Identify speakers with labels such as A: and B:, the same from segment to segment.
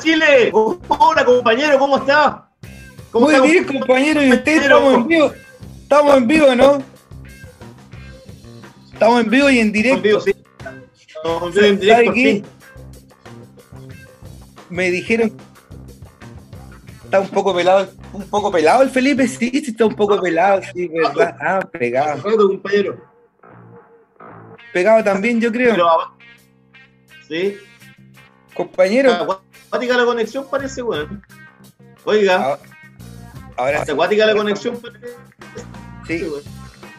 A: Chile, hola compañero, ¿cómo está? ¿Cómo
B: Muy
A: está,
B: bien, compañero, y usted estamos en vivo. Estamos en vivo, ¿no? Estamos en vivo y en directo.
A: Sí. Estamos en directo,
B: ¿Sabe qué?
A: sí.
B: Me dijeron está un poco pelado, un poco pelado el Felipe, sí, sí está un poco pelado, sí, verdad. Ah, pegado.
A: Perfecto, compañero.
B: Pegado también, yo creo.
A: Pero, sí,
B: Compañero,
A: acuática la conexión parece, weón. Oiga,
B: Ah, ahora sí,
A: acuática la conexión parece,
B: sí.
A: weón.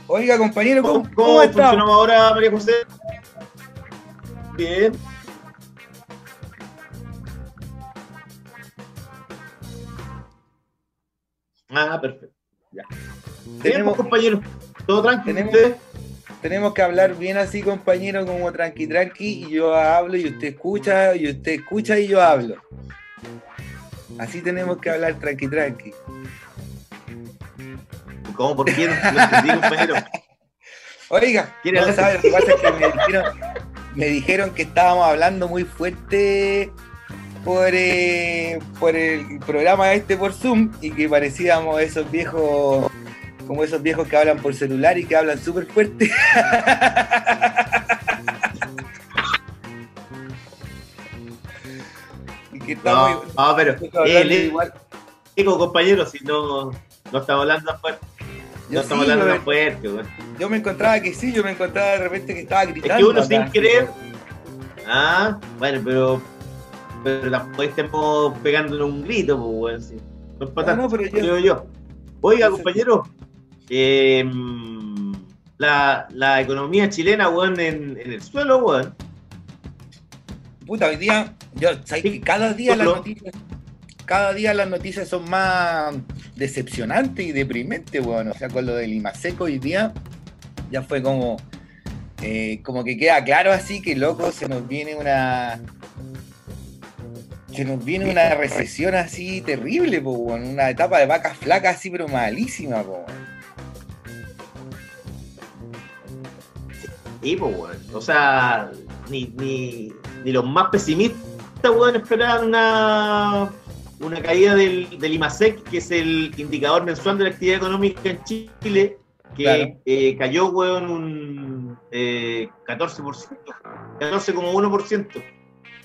B: Oiga, compañero, ¿cómo,
A: ¿Cómo,
B: cómo
A: funcionamos ahora, María José? Bien. Ah, perfecto. Ya. Bien,
B: Tenemos-
A: pues, compañero. ¿Todo tranquilo?
B: tenemos-. Tenemos que hablar bien así, compañero, como tranqui tranqui, y yo hablo y usted escucha, y usted escucha y yo hablo. Así tenemos que hablar tranqui tranqui.
A: ¿Cómo? ¿Por qué? No, no entendí, compañero.
B: Oiga,
A: ¿Quiere
B: no
A: hablar?
B: sabe, lo que pasa es que me dijeron, me dijeron que estábamos hablando muy fuerte por, eh, por el programa este por Zoom y que parecíamos esos viejos, como esos viejos que hablan por celular y que hablan súper fuerte. y que estamos
A: No, no, pero eh,
B: igual.
A: digo, compañero, si no, no estamos hablando fuerte.
B: Yo
A: No estamos
B: sí,
A: hablando
B: yo-
A: fuerte, weón.
B: Yo me encontraba que sí, yo me encontraba de repente que estaba gritando.
A: Es que uno sin querer. Ah, bueno, pero. Pero tampoco estemos pegándonos un grito, pues. No para
B: No, pero yo-.
A: Oiga, compañero. Eh, la, la economía chilena, weón, en, en el suelo, weón.
B: Puta, hoy día, yo, ¿sabes que cada día las noticias, cada día las noticias son más decepcionantes y deprimentes, weón. O sea, con lo del IMASEC hoy día, ya fue como, eh, como que queda claro así que loco, se nos viene una. Se nos viene una recesión así terrible, po, weón. Una etapa de vacas flacas así, pero malísima, po, weón.
A: Y, pues, weón. O sea, ni, ni, ni los más pesimistas, weón, esperaban una, una caída del, del IMASEC, que es el indicador mensual de la actividad económica en Chile, que
B: Claro.
A: eh, cayó, weón, un eh, 14%, 14,1%.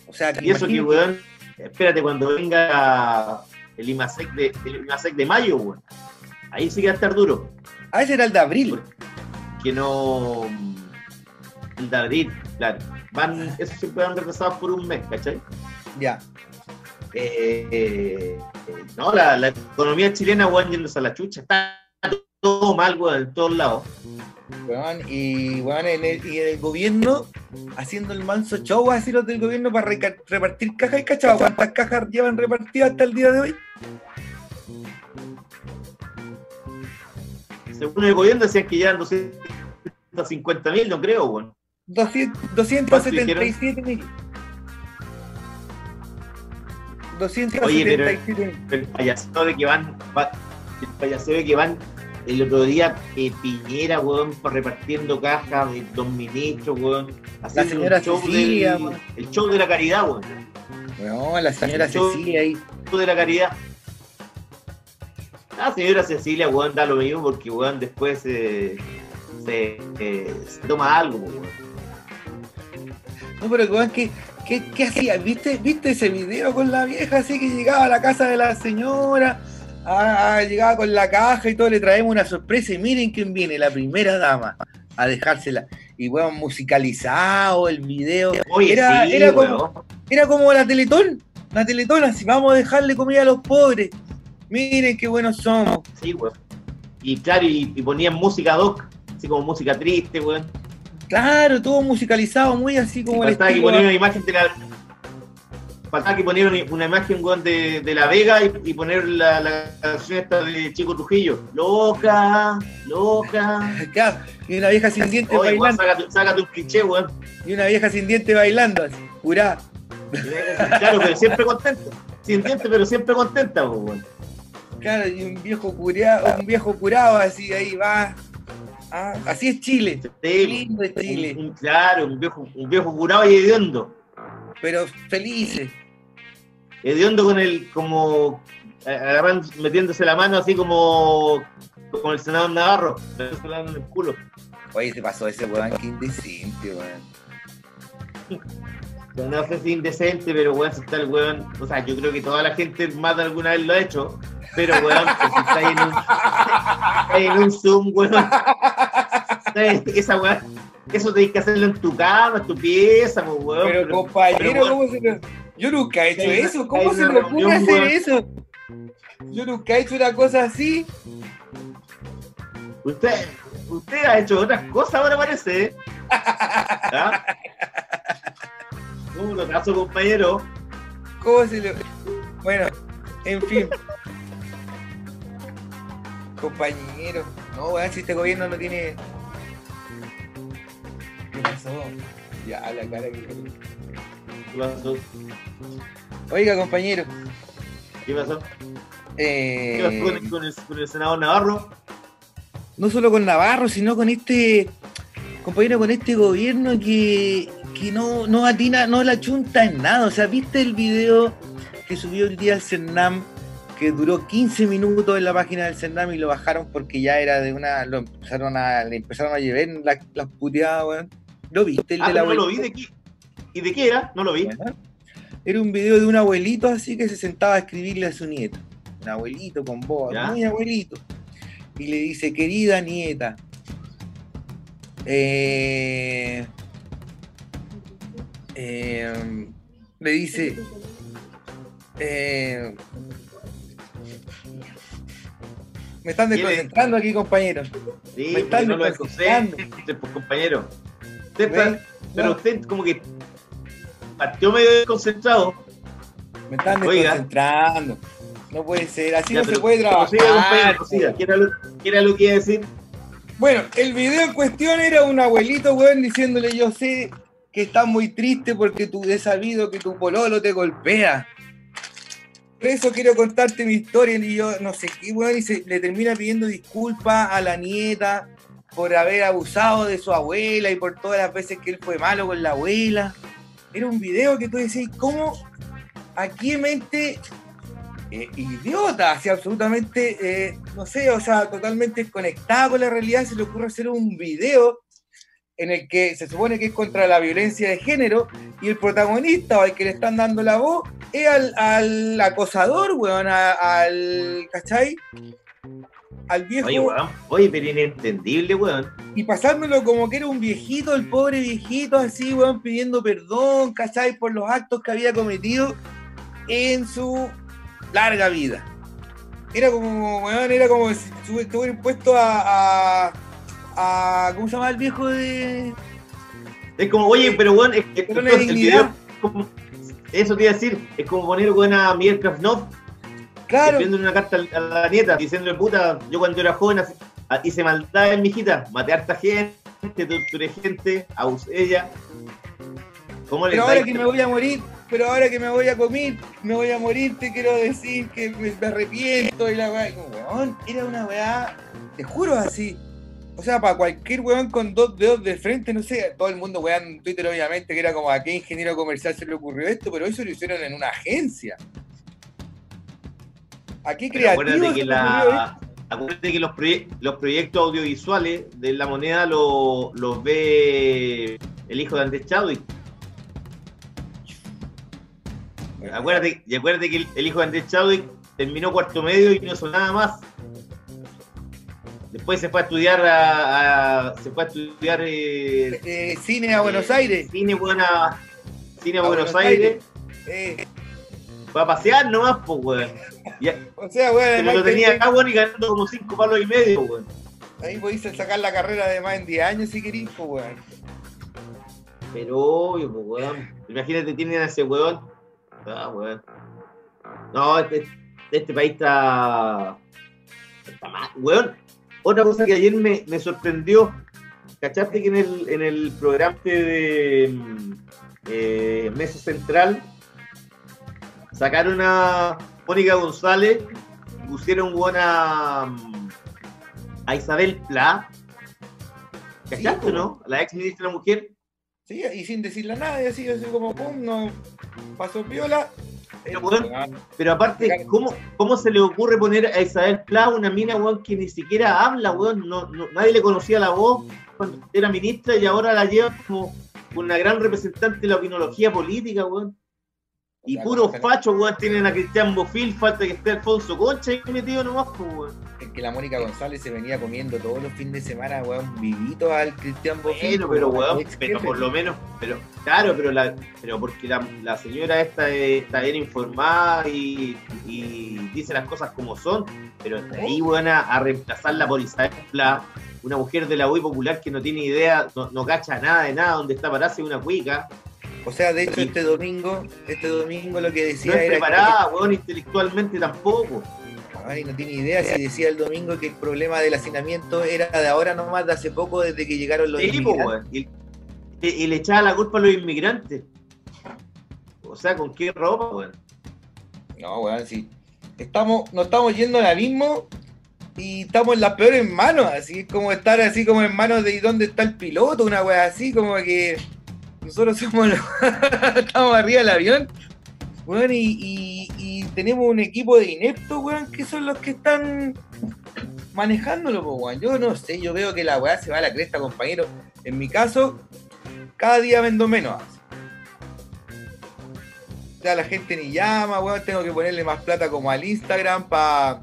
B: O sea, que
A: Y eso que, weón, espérate, cuando venga el IMASEC de, el IMASEC de mayo, weón, ahí sí que va a estar duro.
B: Ah, ese era el de abril.
A: que no. El de abril, claro. Van, esos siempre van retrasados por un mes, ¿cachai?
B: Ya.
A: Eh, eh, no, la, la economía chilena, weón, yéndose a la chucha. Está todo mal, weón, en todos lados.
B: Weón, y weón, en el, y el gobierno haciendo el manso show así los del gobierno para repartir cajas y cachado. ¿Cuántas cajas llevan repartidas hasta el día de hoy?
A: Según el gobierno decían que llevan 250 mil, no creo, weón.
B: 200 277 mil. 277 mil.
A: El payaseo de que van, va- el payaseo de que van el otro día eh, Piñera, weón, repartiendo cajas de dos ministros, weón. haciendo un
B: señora
A: show
B: Cecilia,
A: del-
B: weón.
A: el show de la caridad, weón.
B: No, la señora
A: Yo-
B: Cecilia ahí.
A: show de la caridad. La señora Cecilia, weón, da lo mismo porque, weón, después eh, se, eh, se toma algo, weón.
B: No, pero weón, ¿qué, qué, qué hacía? ¿Viste, ¿Viste ese video con la vieja así que llegaba a la casa de la señora? Ah, ah, llegaba con la caja y todo, le traemos una sorpresa y miren quién viene, la primera dama. a dejársela. Y weón, musicalizado el video.
A: Oye,
B: era,
A: sí,
B: era, como, era como la Teletón. La Teletón, así vamos a dejarle comida a los pobres. Miren qué buenos somos.
A: Sí, weón. Y claro, y, y ponían música doc, así como música triste, weón.
B: Claro, todo musicalizado, muy así como el
A: Faltaba que poner una imagen de la. Faltaba que poner una, una imagen weón, de, de La Vega y, y poner la, la canción esta de Chico Trujillo. Loca, loca.
B: Claro, y una vieja sin dientes
A: Oye, weón,
B: bailando.
A: sácate, sácate un cliché, weón.
B: Y una vieja sin dientes bailando, así, jurá.
A: Claro, pero siempre contenta. Sin dientes, pero siempre contenta, pues, weón.
B: Claro, y un viejo curado, un viejo curado así ahí va. Ah, así es Chile.
A: Sí,
B: Lindo es Chile.
A: un- un- claro, un viejo, un viejo curado y hediondo.
B: Pero felices.
A: Hediondo con el, como, agarrando, metiéndose la mano así como, como el senador Navarro, en el culo.
B: Oye, se pasó ese weón, qué indecente, weón.
A: No sé si indecente, pero weón, si está el weón, o sea, yo creo que toda la gente más de alguna vez lo ha hecho, pero weón, pues, si está ahí en un, está en un Zoom, weón, esa weón, eso tenés que hacerlo en tu cama, en tu pieza, pues, weón.
B: Pero
A: pero-
B: compañero,
A: pero, weón,
B: ¿cómo se lo... Yo nunca he hecho eso. ¿Cómo se me ocurre hacer
A: weón.
B: eso? Yo nunca he hecho una cosa así.
A: Usted, usted ha hecho otras cosas ahora parece, ¿eh? ¿Ah? Un locazo, compañero.
B: ¿Cómo se lo.? Bueno, en fin. Compañero. No, weón, si este gobierno no tiene. ¿Qué pasó? Ya, la cara que.
A: ¿Qué pasó?
B: Oiga, compañero.
A: ¿Qué pasó?
B: eh,
A: ¿Qué pasó con el, con el- con el senador Navarro?
B: no solo con Navarro, sino con este. Compañero, con este gobierno que, que no, no atina, no la chunta en nada. O sea, ¿viste el video que subió el día el Cernam? Que duró 15 minutos en la página del Cernam y lo bajaron porque ya era de una. Lo empezaron a, le empezaron a llevar las, puteadas, weón. ¿Lo viste? El
A: Ah,
B: de la
A: no lo vi
B: abuelita?
A: de qué. ¿Y de qué era? No lo vi.
B: Era un video de un abuelito así que se sentaba a escribirle a su nieta. Un abuelito con voz, muy abuelito. Y le dice, querida nieta, eh, eh, le dice, eh, me están
A: ¿Qué le-
B: desconcentrando aquí, compañeros.
A: Sí,
B: Me están
A: no lo
B: desconcentrando.
A: escuché, pues, compañero. Usted está- pero usted como que partió medio desconcentrado.
B: Me están
A: Oiga.
B: desconcentrando. No puede ser, así
A: Ya,
B: no se
A: pero-
B: puede trabajar.
A: prosiga, compañero, prosiga. ¿Qué era lo, qué era lo que iba a decir?
B: Bueno, el video en cuestión era un abuelito, weón, diciéndole yo sé que estás muy triste porque tú he sabido que tu pololo te golpea. Por eso quiero contarte mi historia y yo no sé qué, weón, y se, le termina pidiendo disculpas a la nieta por haber abusado de su abuela y por todas las veces que él fue malo con la abuela. Era un video que tú decías, ¿cómo aquí mente eh, idiota, así absolutamente, eh, no sé, o sea, totalmente desconectada con la realidad, se le ocurre hacer un video en el que se supone que es contra la violencia de género y el protagonista o al que le están dando la voz es al, al acosador, weón, a- al, ¿cachai? Al viejo
A: Oye, weón. Oye, pero inentendible, weón.
B: y pasándolo como que era un viejito, el pobre viejito así, weón, pidiendo perdón, ¿cachai? Por los actos que había cometido en su larga vida. Era como, weón, era como si estu- estuviera impuesto a, a, a- ¿Cómo se llama el viejo de...?
A: Es como, oye, pero weón, es que
B: Pero
A: el, video es como- eso te iba a decir, es como poner weón a Miguel Krasnov
B: Claro,
A: escribiéndole una carta a la nieta, diciéndole, puta, yo cuando era joven hice maldad en mi hijita, maté a harta gente, torturé gente, abusé ella. ¿Cómo le
B: pero ahora que me voy a morir, pero ahora que me voy a comer, me voy a morir, te quiero decir que me, me arrepiento y la weá. Weón, era una weá, te juro así. O sea, para cualquier weón con dos dedos de frente, no sé, todo el mundo weón en Twitter obviamente que era como a qué ingeniero comercial se le ocurrió esto, pero eso lo hicieron en una agencia. ¿A qué creativo
A: que, la, acuérdate que los, proye- los proyectos audiovisuales de la moneda lo- los ve el hijo de Andrés Chadwick. Acuérdate, y acuérdate que el, el hijo de Andrés Chadwick terminó cuarto medio y no hizo nada más. Después se fue a estudiar a, a- se fue a estudiar eh,
B: Eh, cine a Buenos
A: eh,
B: Aires.
A: Cine buena. Cine a,
B: A
A: Buenos,
B: Buenos
A: Aires.
B: Eh,
A: Va a pasear nomás, pues, weón.
B: O sea, weón,
A: pero lo tenía acá, weón, y ganando como cinco palos y medio, weón.
B: ahí podéis sacar la carrera de más en 10 años si querís, pues, weón.
A: Pero obvio, pues, weón. Imagínate, tienen a ese weón. Ah, weón. No, este, este país está. Está mal, weón. Otra cosa que ayer me, me sorprendió. ¿Cachaste que en el, en el programa de mm, eh, Mesa Central sacaron a Mónica González pusieron weón, a, mm, a Isabel Pla? ¿Cachaste,
B: Sí,
A: no? La ex ministra de la mujer.
B: Sí, y sin decirle a nadie, así, así como, pum, no pasó piola.
A: Pero,
B: Eh,
A: weón,
B: weón,
A: Pero aparte. ¿cómo, ¿cómo se le ocurre poner a Isabel Pla, una mina, weón, que ni siquiera habla, weón? No, no- nadie le conocía la voz cuando era ministra y ahora la lleva como una gran representante de la opinología política, weón. Y
B: sea,
A: puros fachos, weón, tienen a Cristian Bofil, falta que esté Alfonso Concha ahí metido nomás, pues, weón.
B: es que la Mónica González se venía comiendo todos los fines de semana, weón, vivito al Cristian Bofil.
A: Bueno, pero weón, pero por lo menos, pero claro, pero la, pero porque la, la señora esta eh, está bien informada y, y dice las cosas como son, pero está ahí weón a, a reemplazarla por Isabel Pla, una mujer de la UI popular que no tiene idea, no, no cacha nada de nada, donde está parada hace una cuica,
B: O sea, de hecho,
A: Sí.
B: este domingo, este domingo lo que
A: no
B: decía
A: es
B: era.
A: preparada, weón, intelectualmente tampoco.
B: que- Ay, no tiene idea si decía el domingo que el problema del hacinamiento era de ahora nomás, de hace poco, desde que llegaron los
A: Sí,
B: inmigrantes.
A: weón. Y, y- y le echaba la culpa a los inmigrantes. O sea, ¿con qué ropa, weón?
B: No, weón, sí. Estamos, nos estamos yendo al abismo y estamos en las peores manos, así es como estar así como en manos de dónde está el piloto, una weá así, como que nosotros somos los- estamos arriba del avión, weón, y, tenemos un equipo de ineptos, weón, que son los que están manejándolo, po, weón. Yo no sé, yo veo que la weá se va a la cresta, compañero. En mi caso, cada día vendo menos. O sea, la gente ni llama, weón. Tengo que ponerle más plata como al Instagram para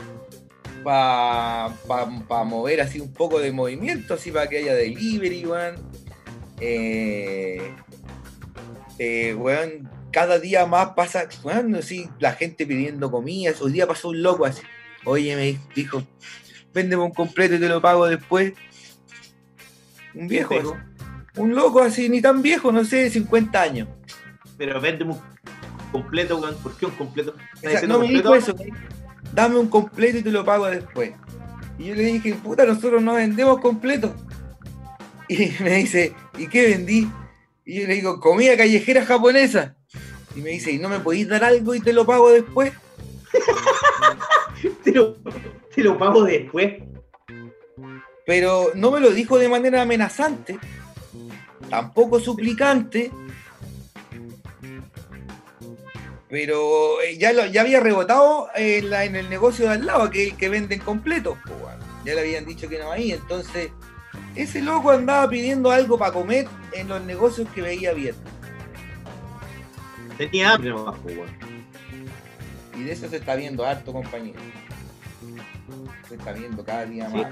B: pa, pa, pa mover así un poco de movimiento, así para que haya delivery, weón. Eh, eh, weón, cada día más pasa, weón, así, la gente pidiendo comidas. Hoy día pasó un loco así. Oye, me dijo, véndeme un completo y te lo pago después. Un viejo, así. un loco así, ni tan viejo, no sé, 50 años.
A: Pero vende un completo, weón. ¿Por qué un completo? ¿Estás
B: O sea, no me
A: completo?
B: dijo eso, dame un completo y te lo pago después. Y yo le dije, puta, nosotros no vendemos completo. Y me dice, ¿y qué vendí? Y yo le digo, comida callejera japonesa. Y me dice, ¿y no me podéis dar algo y te lo pago después?
A: Te lo, te lo pago después.
B: Pero no me lo dijo de manera amenazante, tampoco suplicante. Pero eh, ya, lo, ya había rebotado en, la- en el negocio de al lado, que el que venden completos. po, weón. Ya le habían dicho que no ahí. Entonces, ese loco andaba pidiendo algo para comer en los negocios que veía bien.
A: Tenía hambre nomás, pues.
B: Y de eso se está viendo harto, compañero. Se está viendo cada día
A: Sí.
B: más.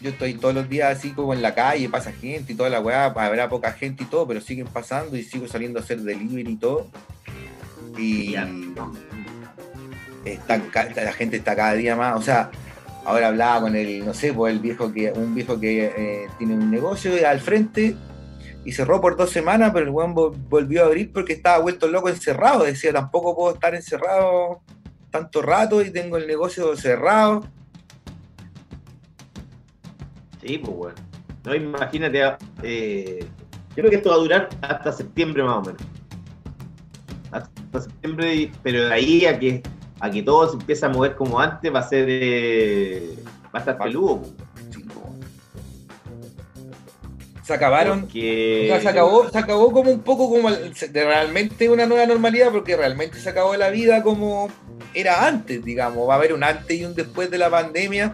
B: Yo estoy todos los días así como en la calle, pasa gente y toda la weá, habrá poca gente y todo, pero siguen pasando y sigo saliendo a hacer delivery y todo. Y
A: no.
B: está la gente está cada día más, o sea, ahora hablaba con el, no sé, pues el viejo que, un viejo que eh, tiene un negocio al frente y cerró por dos semanas, pero el weón vol- volvió a abrir porque estaba vuelto loco encerrado. Decía, tampoco puedo estar encerrado tanto rato y tengo el negocio cerrado.
A: Sí, pues, weón. No, imagínate, eh, yo creo que esto va a durar hasta septiembre más o menos. Hasta septiembre, pero de ahí a que, a que todo se empiece a mover como antes va a ser, eh, va a estar peludo.
B: Se acabaron.
A: Porque-
B: O sea, se acabó, se acabó como un poco como el- realmente una nueva normalidad, porque realmente se acabó la vida como era antes, digamos. Va a haber un antes y un después de la pandemia.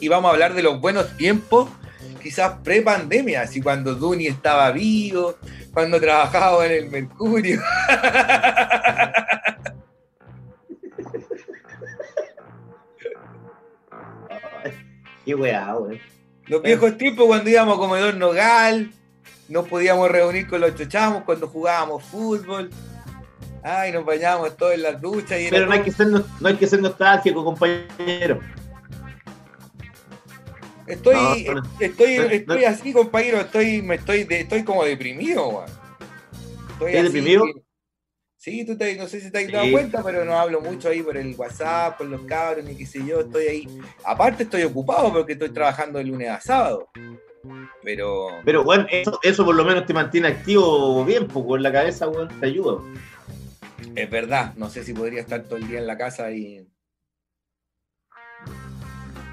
B: Y vamos a hablar de los buenos tiempos, quizás pre-pandemia, así cuando Duni estaba vivo, cuando trabajaba en el Mercurio.
A: Qué weá, weón.
B: Los viejos tiempos cuando íbamos a comedor Nogal, nos podíamos reunir con los chochamos cuando jugábamos fútbol. Ay, nos bañábamos todos en las duchas. Y era
A: Pero no hay, que ser, no, hay que ser nostálgico, compañero.
B: Estoy,
A: No, no.
B: estoy,
A: No,
B: estoy así, compañero, estoy, me estoy, de- estoy como deprimido, weón. Estoy
A: ¿Estás deprimido?
B: Sí, tú te, no sé si te has dado
A: Sí.
B: cuenta, pero no hablo mucho ahí por el WhatsApp, por los cabros, ni qué sé yo, estoy ahí. Aparte estoy ocupado porque estoy trabajando de lunes a sábado. Pero,
A: Pero, weón, eso, eso por lo menos te mantiene activo bien, pues, con la cabeza, weón, te ayuda.
B: es verdad, no sé si podría estar todo el día en la casa y...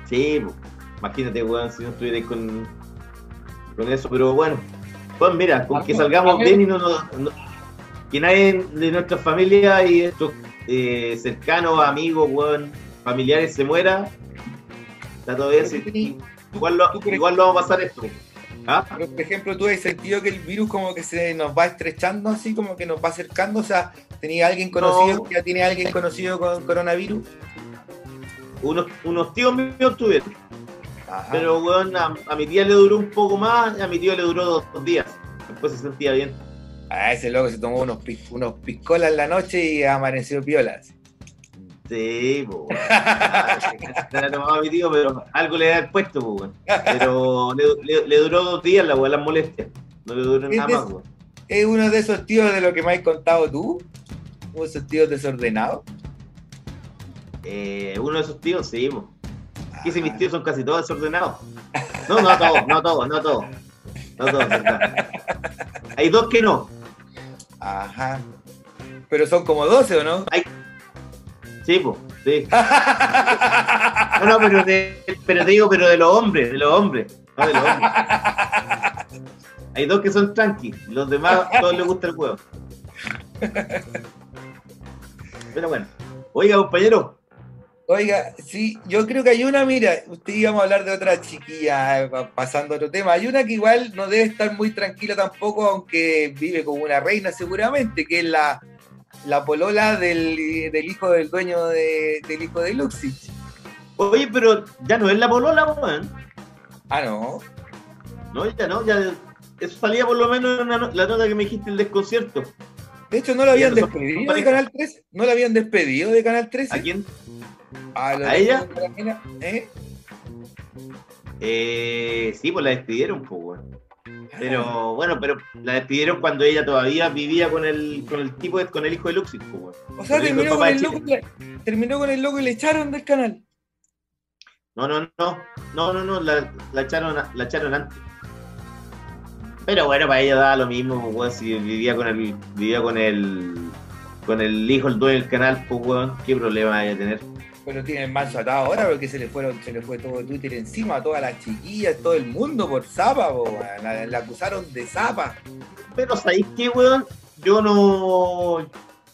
A: Sí, pues, imagínate, weón, si no estuvieras con, con eso. Pero bueno, pues mira, con que salgamos bien y no, no- no- que nadie de nuestra familia y estos eh, cercanos, amigos, weón, familiares se muera, está todo bien. sí. igual, lo, igual lo vamos a pasar esto. ¿Ah?
B: Pero, por ejemplo, tú has sentido que el virus como que se nos va estrechando así, como que nos va acercando, o sea, tenía alguien conocido,
A: No.
B: que ya tiene alguien conocido con coronavirus.
A: Unos, unos tíos míos tuvieron,
B: Ajá.
A: pero weón, a, a mi tía le duró un poco más, a mi tío le duró dos, dos días. Después se sentía bien.
B: Ah, ese loco se tomó unos, unos piscolas en la noche y amaneció piolas.
A: Sí, weón. Se la tomaba mi tío, pero algo le había puesto, po, weón. Pero le, le- le duró dos días la weón, las molestias. No le duró nada
B: ¿Es
A: más, weón.
B: ¿Es uno de esos tíos de lo que me has contado tú? ¿Uno de esos tíos desordenados?
A: Eh, uno de esos tíos, sí, po. Que si mis
B: Ah,
A: tíos son casi todos desordenados. No, no todos, no todos, no todos. No todos, verdad. Hay dos que no.
B: Ajá. Pero son como 12, ¿o no?
A: Sí, po, sí. No, no, pero te, pero te digo, pero de los hombres, de los hombres. No de los hombres. Hay dos que son tranqui, los demás todos les gusta el huevo. Pero bueno. Oiga, compañero,
B: Oiga, sí, yo creo que hay una, mira, usted íbamos a hablar de otra chiquilla, eh, pa- pasando a otro tema. Hay una que igual no debe estar muy tranquila tampoco, aunque vive como una reina seguramente, que es la, la polola del, del hijo del dueño de- del hijo de Luxich.
A: oye, pero ya no es la polola, weón.
B: Ah, no.
A: No, ya no, ya. Eso salía por lo menos en la, la nota que me dijiste el desconcierto.
B: De hecho, no la habían
A: no
B: despedido de. Canal 13. ¿No la habían despedido de Canal 13?
A: ¿A quién?
B: ¿A, lo
A: ¿A ella?
B: mina? ¿Eh?
A: Eh, sí, pues la despidieron, pues, weón. Pero bueno, pero la despidieron cuando ella todavía vivía con el, con el tipo, de- con el hijo de Luxis, pues.
B: O sea, terminó con el, loco, y le- terminó con el loco y le echaron del canal.
A: No, no, no, no, no, no, la, la echaron, la echaron antes. Pero bueno, para ella daba lo mismo, pues, si vivía con el, vivía con el, con el hijo, el dueño del canal, pues, weón, qué problema vaya a tener.
B: Pero tiene el manso atado ahora porque se le fueron, se le fue todo Twitter encima a todas las chiquillas, todo el mundo por zapa, la, la acusaron de zapa.
A: Pero ¿sabéis qué, weón? Yo no,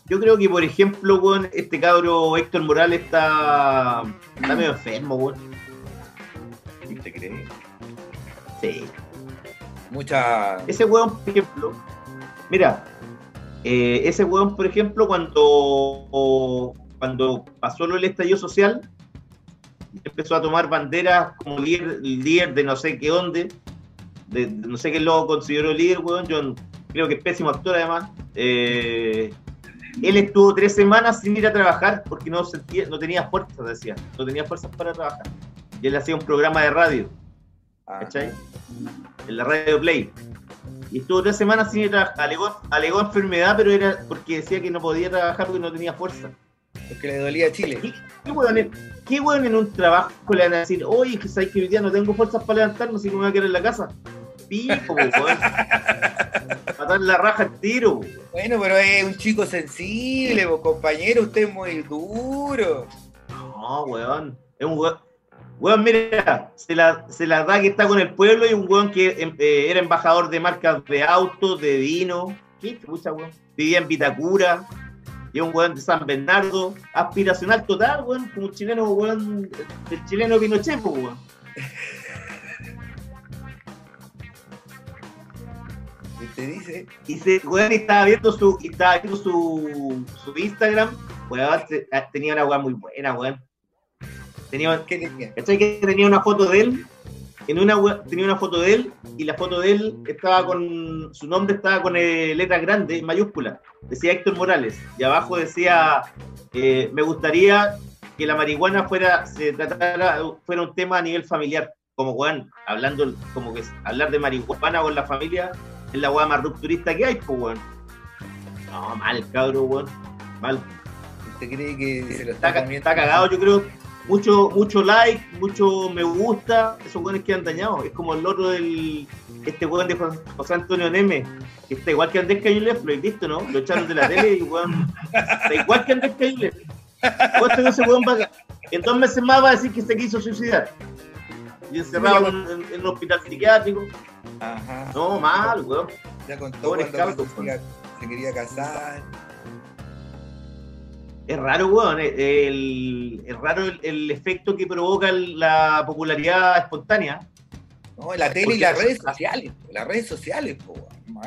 A: yo creo que, por ejemplo, weón, este cabro Héctor Morales está, está medio enfermo, weón.
B: ¿Te crees?
A: Sí.
B: Mucha.
A: Ese weón, por ejemplo, mira, eh, ese weón, por ejemplo, cuando, cuando pasó lo del estallido social, empezó a tomar banderas como líder, líder de no sé qué dónde, de, de no sé qué lo consideró líder, weón, yo creo que es pésimo actor además. Eh, él estuvo tres semanas sin ir a trabajar porque no sentía, no tenía fuerzas, decía, no tenía fuerzas para trabajar. Y él hacía un programa de radio.
B: Ah,
A: ¿cachai? En la radio Play. Y estuvo tres semanas sin ir a trabajar. Alegó, alegó enfermedad, pero era porque decía que no podía trabajar porque no tenía fuerza.
B: Porque le dolía a Chile.
A: ¿Qué, qué weón en, qué weón en un trabajo le van a decir, oye, que sabes que hoy día no tengo fuerzas para levantarme, así que me voy a quedar en la casa? Pico, weón. Matar la raja al tiro, weón.
B: Bueno, pero es un chico sensible, po, compañero, usted es muy duro.
A: No, weón. Es un weón. Weón, mira, se la, se la da que está con el pueblo y un weón que em, eh, era embajador de marcas de autos, de vino. ¿Qué chucha, weón? Vivía en Vitacura. Y un weón de San Bernardo. Aspiracional total, weón. Como chileno, weón. El chileno Pinochet, weón.
B: Usted dice,
A: Y se, weón, estaba viendo su, y estaba viendo su, su Instagram. Weón, ah, tenía una weón muy buena, weón. Tenía,
B: ¿Qué tenía?
A: ¿Cachai que tenía una foto de él? En una tenía una foto de él y la foto de él estaba con su nombre estaba con eh, letras grandes, mayúsculas. Decía Héctor Morales y abajo decía eh, me gustaría que la marihuana fuera se tratara fuera un tema a nivel familiar, como weón, hablando como que hablar de marihuana con la familia es la weá más rupturista que hay, pues weón. No, mal, cabrón, weón. Mal.
B: ¿Usted cree que se lo
A: Está,
B: está
A: está cagado, yo creo. Mucho, mucho like, mucho me gusta, esos weones quedan dañados. Es como el otro del. Este weón de José Antonio Neme, que está igual que Andrés Cañueles, lo he visto, ¿no? Lo echaron de la tele y weón. Está igual que Andrés que ese weón va En dos meses más va a decir que se quiso suicidar. Y encerrado en, en- en un hospital psiquiátrico.
B: Ajá.
A: No, mal, weón.
B: Ya contó
A: Pobres
B: cuando se quería casar.
A: Es raro, weón. eh, El, es raro el, el efecto que provoca la popularidad espontánea.
B: No, la tele y las redes sociales. Las redes sociales, po.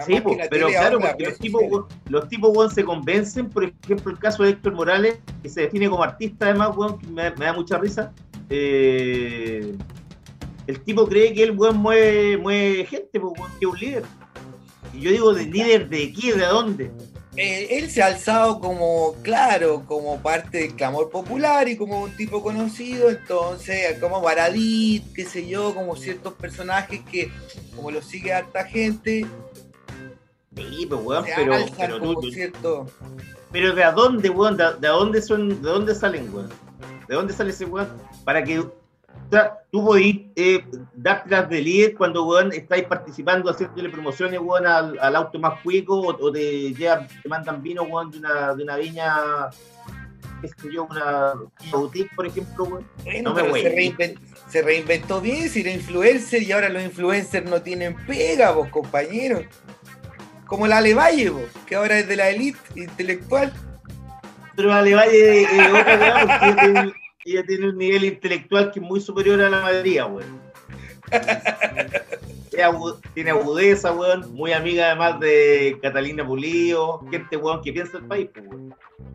A: Sí, po, pero claro, porque los tipos, weón, los tipos weón, se convencen, por ejemplo, el caso de Héctor Morales, que se define como artista, además, weón, que me, me da mucha risa. Eh, el tipo cree que el weón mueve, mueve gente, weón, que es un líder. Y yo digo, ¿de líder de qué? ¿De dónde?
B: Eh, él se ha alzado como, claro, como parte del clamor popular y como un tipo conocido, entonces, como Baradit, qué sé yo, como ciertos personajes que, como lo sigue harta gente,
A: Sí, pues, weón,
B: se
A: pero, pero,
B: como
A: tú-
B: cierto...
A: pero ¿de a dónde, weón? ¿De, de a dónde son, de dónde salen, weón? ¿De dónde sale ese weón? Para que sea, tú podís eh, dar las de líder cuando, weón, estáis participando, haciéndole promociones, weón, al, al auto más cuico, o, o te, llevan- te mandan vino, weón, de una, de una viña, qué sé yo, una, una boutique, por ejemplo, weón.
B: Bueno,
A: No me
B: se,
A: güey.
B: reinven- se reinventó bien, si era influencer y ahora los influencers no tienen pega, vos compañeros. Como la Levalle, vos, que ahora es de la elite intelectual.
A: Pero Vale Valle es otra weá, porque ella tiene, un nivel intelectual que es muy superior a la mayoría, weón. Tiene agudeza, weón, muy amiga además de Catalina Pulido, gente, weón, que piensa el país, pues, weón.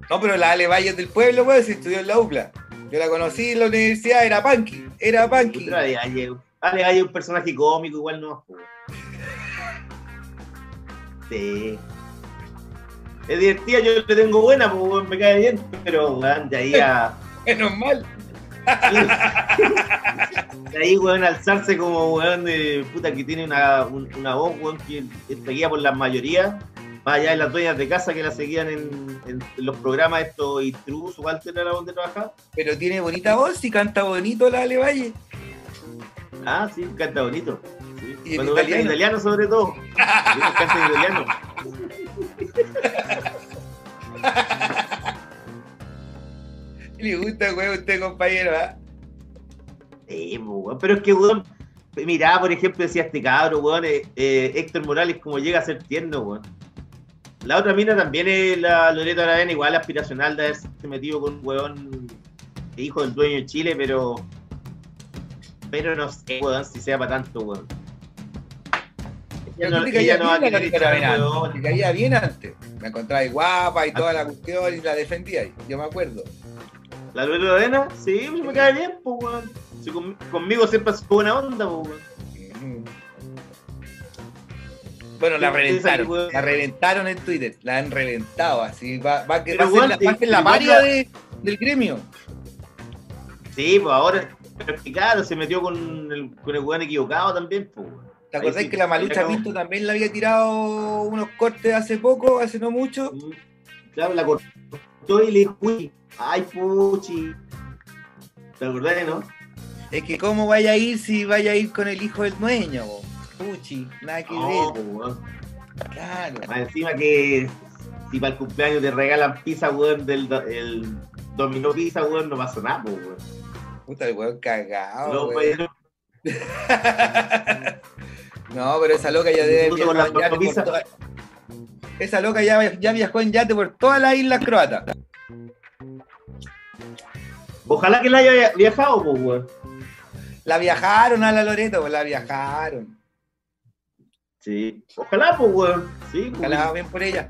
B: No, pero la Ale Valle del pueblo, weón, se estudió en la UPLA. Yo la conocí en la universidad, era punky, era punky.
A: Pero Ale Valle, Ale Valle es un personaje cómico, igual no, pues, weón. Sí. Es divertida, yo le tengo buena, pues, weón, me cae bien, pero, weón, de ahí a...
B: Menos mal.
A: De ahí, weón, alzarse como weón de puta que tiene una, un- una voz, weón, que es seguida por la mayoría, más allá de las dueñas de casa que la seguían en, los programas estos intrusos, ¿cuál era la donde trabajaba?
B: Pero tiene bonita voz y canta bonito la Ale Valle.
A: Ah, sí, canta bonito. Sí.
B: Y en
A: Cuando canta en
B: italiano.
A: italiano, sobre todo. Canta italiano.
B: Le gusta, weón, usted, compañero, ¿ah?
A: Sí, pues, weón, pero es que, weón, mirá, por ejemplo, decía este cabro, weón, eh, eh, Héctor Morales, como llega a ser tierno, weón. La otra mina también es la Loreto Aravena, igual aspiracional de haberse metido con un weón hijo del dueño de Chile, pero. Pero no sé, weón, si sea para tanto, weón. Ella no,
B: te caía
A: no
B: bien
A: weón.
B: te caía bien antes. Me encontraba guapa y toda la cuestión y la defendía. Yo me acuerdo.
A: La Loreto Aravena, sí, pues me cae bien, pues, weón. Si con- conmigo siempre ha sido buena onda, pues, weón.
B: Bueno, la reventaron.
A: weón.
B: La reventaron en Twitter. La han reventado. Así va, va, que
A: Pero
B: va a ser la, va ser la paria de- del gremio.
A: Sí, pues ahora, claro, se metió con el, con el weón equivocado también, pues. weón.
B: ¿Te acordás
A: sí,
B: que la Malucha. Pinto también le había tirado unos cortes hace poco, hace no mucho?
A: Mm, Claro, la cortó y le dijo, uy, ay, puchi. ¿Te acordás, no?
B: Es que cómo vaya a ir si vaya a ir con el hijo del dueño, po? Puchi, nada que
A: No,
B: ver. Claro.
A: Más encima que si para el cumpleaños te regalan pizza, weón, del el dominó pizza, weón, no pasa nada, weón.
B: Puta el weón cagado.
A: No,
B: weón.
A: pues,
B: No, pero esa loca ya debe
A: con la pizza.
B: toda- Esa loca ya, ya viajó en yate por todas las islas croatas.
A: Ojalá que la haya viajado, pues, weón.
B: La viajaron a la Loreto, pues la viajaron.
A: Sí. Ojalá, pues, weón. Sí, pues,
B: Ojalá bien por ella.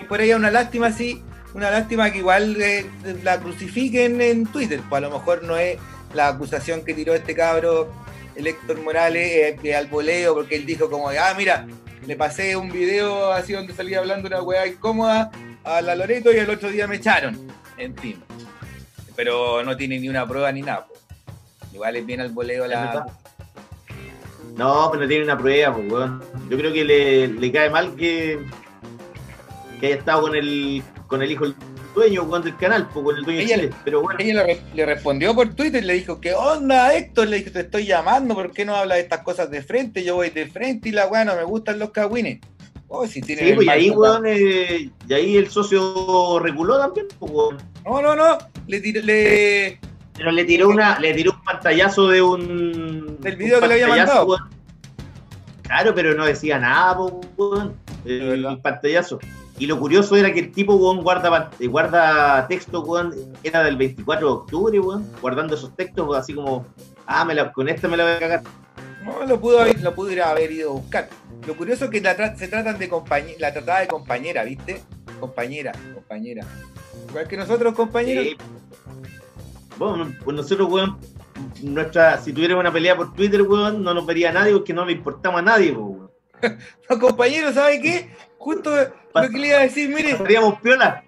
B: Y por ella una lástima, sí, una lástima que igual eh, la crucifiquen en Twitter, pues a lo mejor no es, la acusación que tiró este cabro, el Héctor Morales, eh, al voleo, porque él dijo como, ah, mira, le pasé un video así donde salía hablando una weá incómoda a la Loreto y el otro día me echaron. En fin. Pero no tiene ni una prueba ni nada. Igual es bien al voleo la.
A: No, pero no tiene una prueba, pues, weón. Yo creo que le, le cae mal que, que haya estado con el, con el hijo dueño weón, del canal, pues, con el dueño
B: Ella-
A: de Chile. Pero bueno,
B: Ella le, le respondió por Twitter, le dijo, ¿qué onda, Héctor? Le dijo, te estoy llamando, ¿por qué no hablas de estas cosas de frente? Yo voy de frente y la weá no me gustan los cagüines. Oh, si tiene
A: sí, pues, y
B: el
A: ahí, weón, eh, y ahí el socio reculó también, pues, weón.
B: No, no, no. Le, tiré- le,
A: Pero le tiró una, le tiró un pantallazo de un.
B: Del video
A: un
B: que le había mandado.
A: weón. Claro, pero no decía nada, po, weón. El, pantallazo. Y lo curioso era que el tipo, weón, guarda, eh, guarda texto, weón, era del 24 de octubre, weón, guardando esos textos así como, ah, me la, con esta me la voy a cagar.
B: no, lo pudo haber, lo pudiera haber ido a buscar. Lo curioso es que la tra- se tratan de compañera, la trataba de compañera, ¿viste? Compañera, compañera. Igual que nosotros, compañeros.
A: Bueno, pues nosotros, weón, nuestra, si tuviéramos una pelea por Twitter, weón, no nos vería nadie porque no le importamos a nadie, weón.
B: Los compañeros, ¿sabe qué? Justo lo que le iba a decir, mire,
A: Estaríamos piola.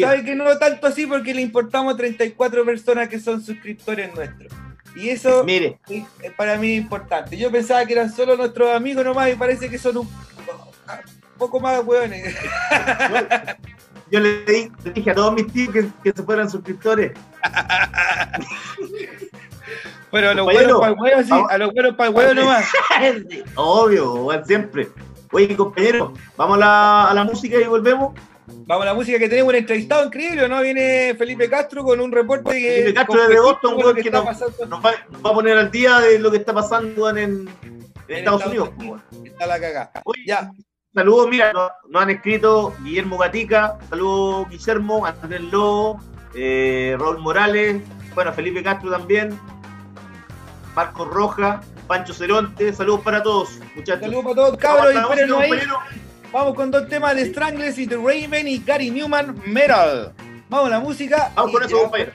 B: Sabe que no tanto así porque le importamos a 34 personas que son suscriptores nuestros. Y eso
A: Mire,
B: es para mí importante. Yo pensaba que eran solo nuestros amigos nomás y parece que son un poco más hueones.
A: yo le, di- le dije a todos mis tíos que, que se fueran suscriptores.
B: Pero a los buenos para el huevo, sí, a los buenos para el huevo nomás.
A: Obvio, siempre. Oye, compañero, vamos a la, a la música y volvemos.
B: Vamos a la música que tenemos un entrevistado increíble, ¿no? Viene Felipe Castro con un reporte que.
A: Felipe Castro
B: Felipe,
A: Boston,
B: que
A: que
B: pasando
A: Nos va, nos va a poner al día de lo que está pasando en, en Estados Unidos.
B: Está la cagada.
A: Oye,
B: Ya,
A: Saludos, mira, nos, nos han escrito Guillermo Gatica, saludos Guillermo, Andrés Lobo, eh, Raúl Morales, bueno, Felipe Castro también, Marcos Roja, Pancho Ceronte, saludos para todos, muchachos.
B: saludos para todos, cabros, y
A: Vamos música,
B: ahí. Vamos con dos temas de Stranglers y The Raven y Gary Newman Metal. Vamos a la música.
A: Vamos
B: y
A: con eso, compañero.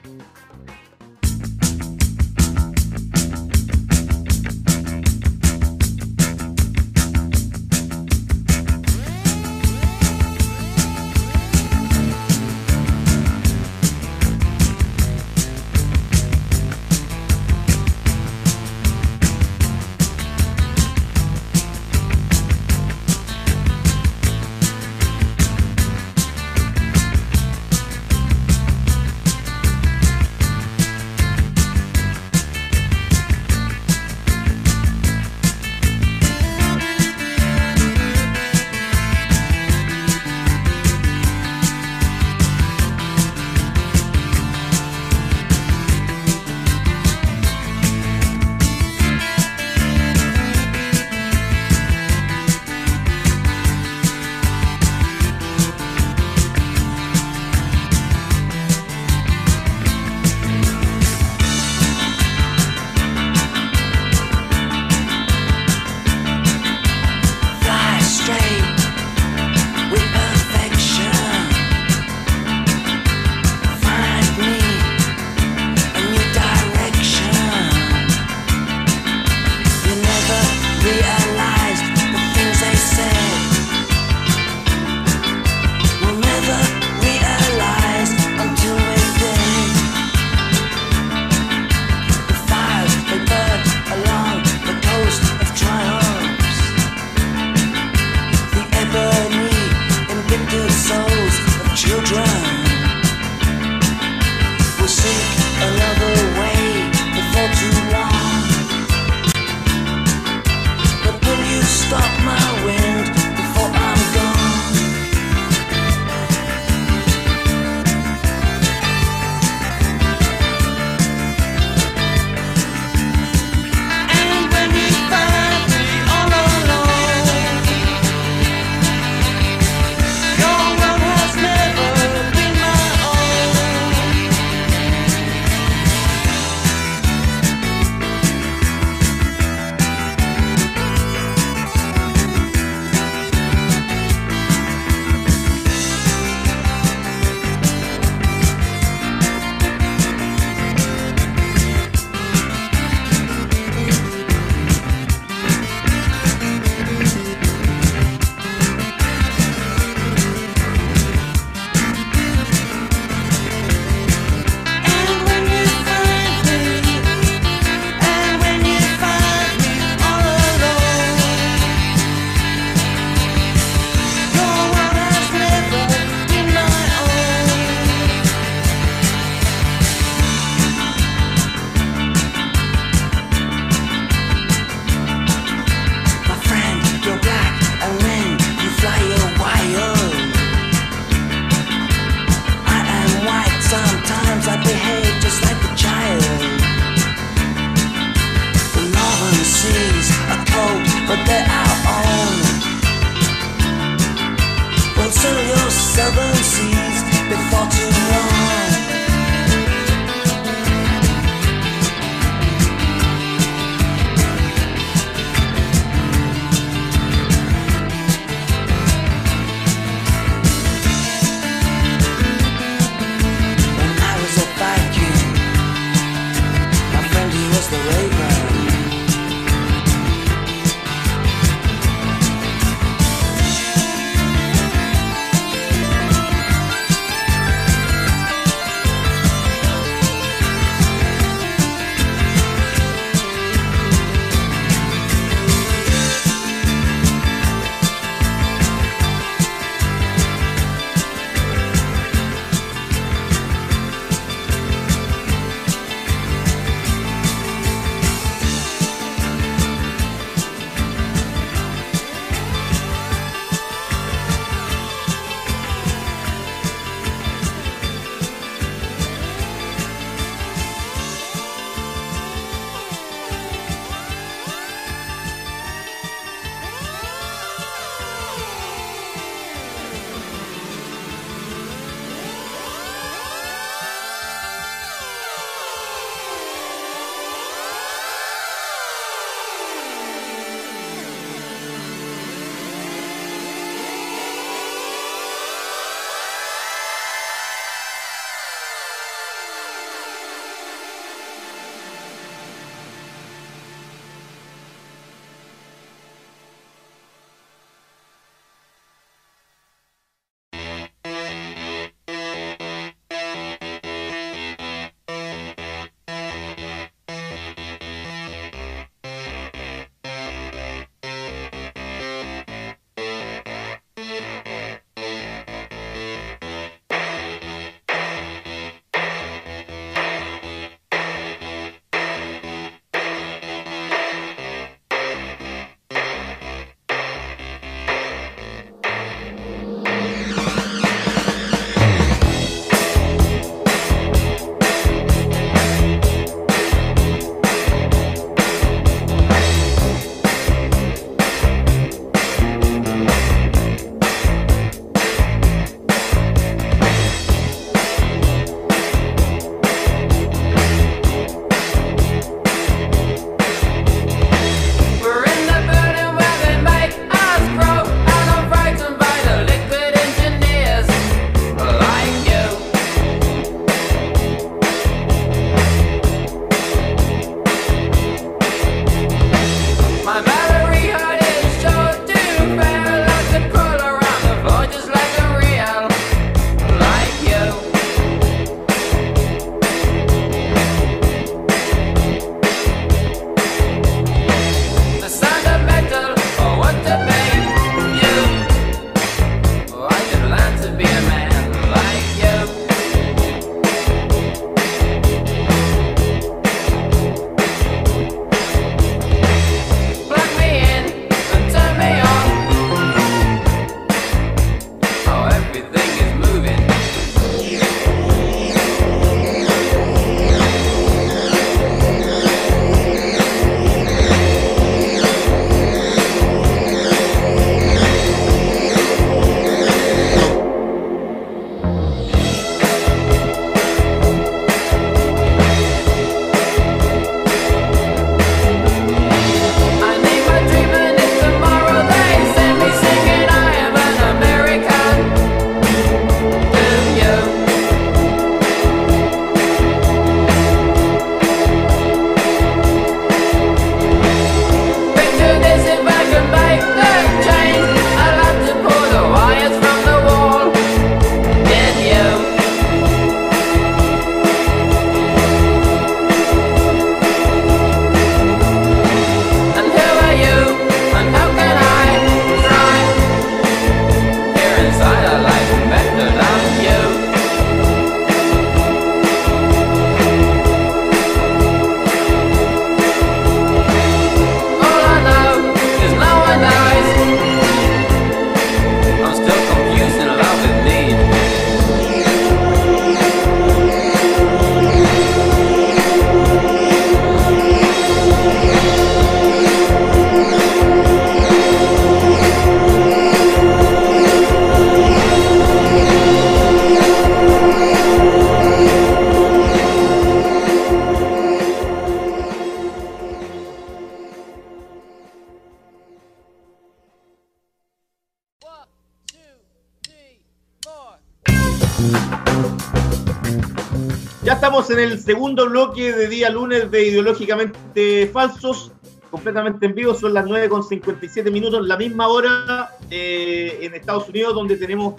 A: Segundo bloque de día lunes de Ideológicamente Falsos, completamente en vivo, son las 9 con 57 minutos, la misma hora eh, en Estados Unidos, donde tenemos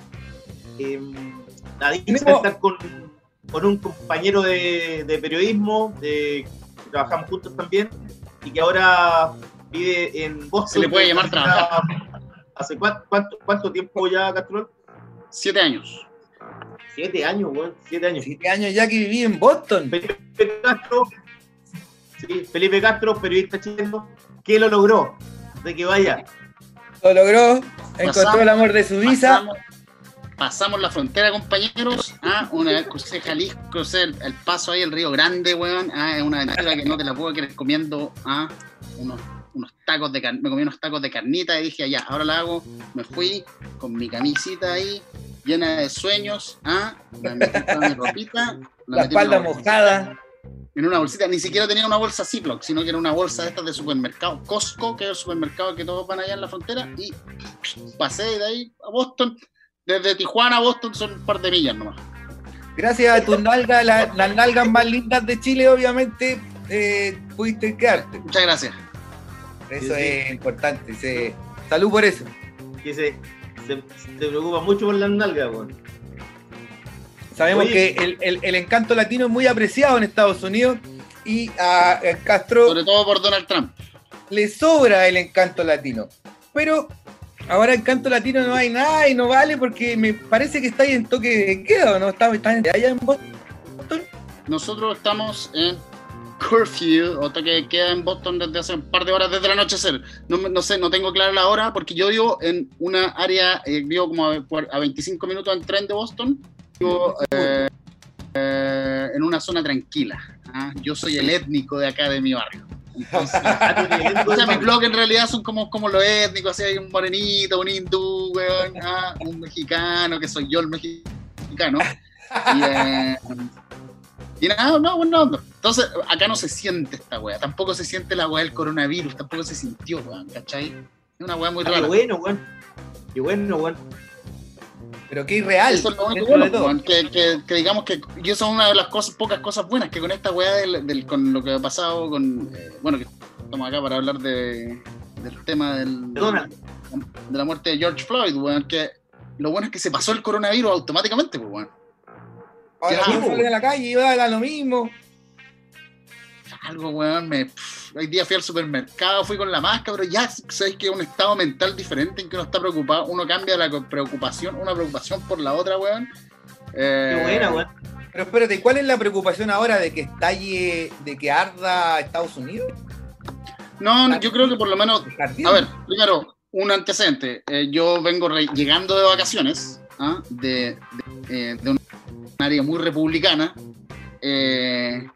A: eh, la dicha de estar con, con un compañero de, de periodismo, de, que trabajamos juntos también, y que ahora vive en Boston.
C: Se le puede llamar trabajar.
A: ¿Hace cuánto, cuánto, cuánto tiempo ya, Castrol?
C: Siete años.
A: Siete años, weón, siete años.
B: Siete años ya que viví en Boston.
A: Felipe Castro, sí, Felipe Castro, periodista chileno, que lo logró de que vaya.
B: Lo logró, encontró
C: Pasamos-
B: el amor de su vida.
C: Pasamos, pasamos la frontera, compañeros. Ah, una vez crucé Jalisco, crucé el, el paso ahí, el Río Grande, weón. Ah, es una aventura que no te la puedo querer comiendo. Ah, unos, unos tacos de carne. Me comí unos tacos de carnita y dije, ya, ahora la hago. Me fui con mi camisita ahí, llena de sueños. Ah, me metí toda mi ropita.
B: La
C: metí en
B: espalda
C: bolsita,
B: mojada.
C: En una bolsita, ni siquiera tenía una bolsa Ziploc, sino que era una bolsa de estas de supermercado. Costco, que es el supermercado que todos van allá en la frontera. Y pasé de ahí a Boston. Desde Tijuana a Boston son un par de millas nomás.
B: Gracias a tus nalgas, la- las nalgas más lindas de Chile, obviamente, eh, pudiste quedarte.
C: Muchas gracias.
B: Eso
A: Sí, sí.
B: es importante. se- Salud por eso.
A: Que se, se, se preocupa mucho por las nalgas, weón.
B: Sabemos
A: Oye.
B: que el, el- el encanto latino es muy apreciado en Estados Unidos y a, a Castro
C: Sobre todo por Donald Trump.
B: le sobra el encanto latino. Pero ahora encanto latino no hay nada y no vale porque me parece que está ahí en toque de queda, ¿o ¿no? Está, está en- allá en Boston.
C: Nosotros estamos en curfew, o toque de queda en Boston desde hace un par de horas desde el anochecer. No, no sé, no tengo clara la hora porque yo vivo en una área, eh, vivo como a, a 25 minutos en tren de Boston. Vivo eh, eh, en una zona tranquila. ¿ah? Yo soy el étnico de acá de mi barrio. Entonces, O sea, mi blog en realidad son como, como los étnicos, así hay un morenito, un hindú, weón, ah, un mexicano, que soy yo el mexicano. Y, eh, y nada, no, bueno, no. Entonces, acá no se siente esta weá, tampoco se siente la weá del coronavirus, tampoco se sintió, weón, ¿cachai? Es una weá muy
A: Ah, Qué
C: rara.
A: bueno, weón. Qué bueno, weón.
B: Pero qué irreal.
C: Eso es lo único bueno,
B: todo.
C: weón, que, que- que digamos que y eso es una de las cosas, pocas cosas buenas, que con esta weá del, del- con lo que ha pasado con, eh, bueno, que estamos acá para hablar de, del tema del,
A: Donald.
C: de la muerte de George Floyd, weón, que lo bueno es que se pasó el coronavirus automáticamente, pues, weón.
B: Ahora a la calle y va a lo mismo.
C: Algo, weón, me, pff, hoy día fui al supermercado, fui con la máscara, pero ya sabes que es un estado mental diferente en que uno está preocupado, uno cambia la preocupación, una preocupación por la otra, weón. Eh,
A: Qué buena, weón.
B: Pero espérate, ¿cuál es la preocupación ahora de que estalle, de que arda Estados Unidos?
C: No, no, yo creo que por lo menos. A ver, primero, un antecedente. Eh, yo vengo re- llegando de vacaciones ¿ah? de, de, eh, de un área muy republicana. eh,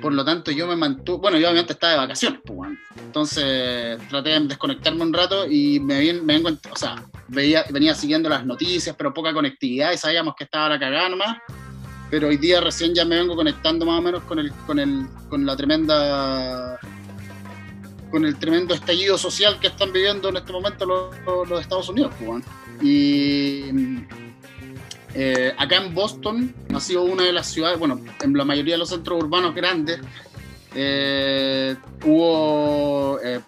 C: por lo tanto, yo me mantuve. Bueno, yo obviamente estaba de vacaciones, pues. Entonces traté de desconectarme un rato y me, vin- me O sea, veía, venía siguiendo las noticias, pero poca conectividad y sabíamos que estaba la cagada nomás. Pero hoy día recién ya me vengo conectando más o menos con, el, con, el, con la tremenda con el tremendo estallido social que están viviendo en este momento los, Estados Unidos. pues. Y eh, acá en Boston ha sido una de las ciudades, bueno, en la mayoría de los centros urbanos grandes, eh, hubo eh,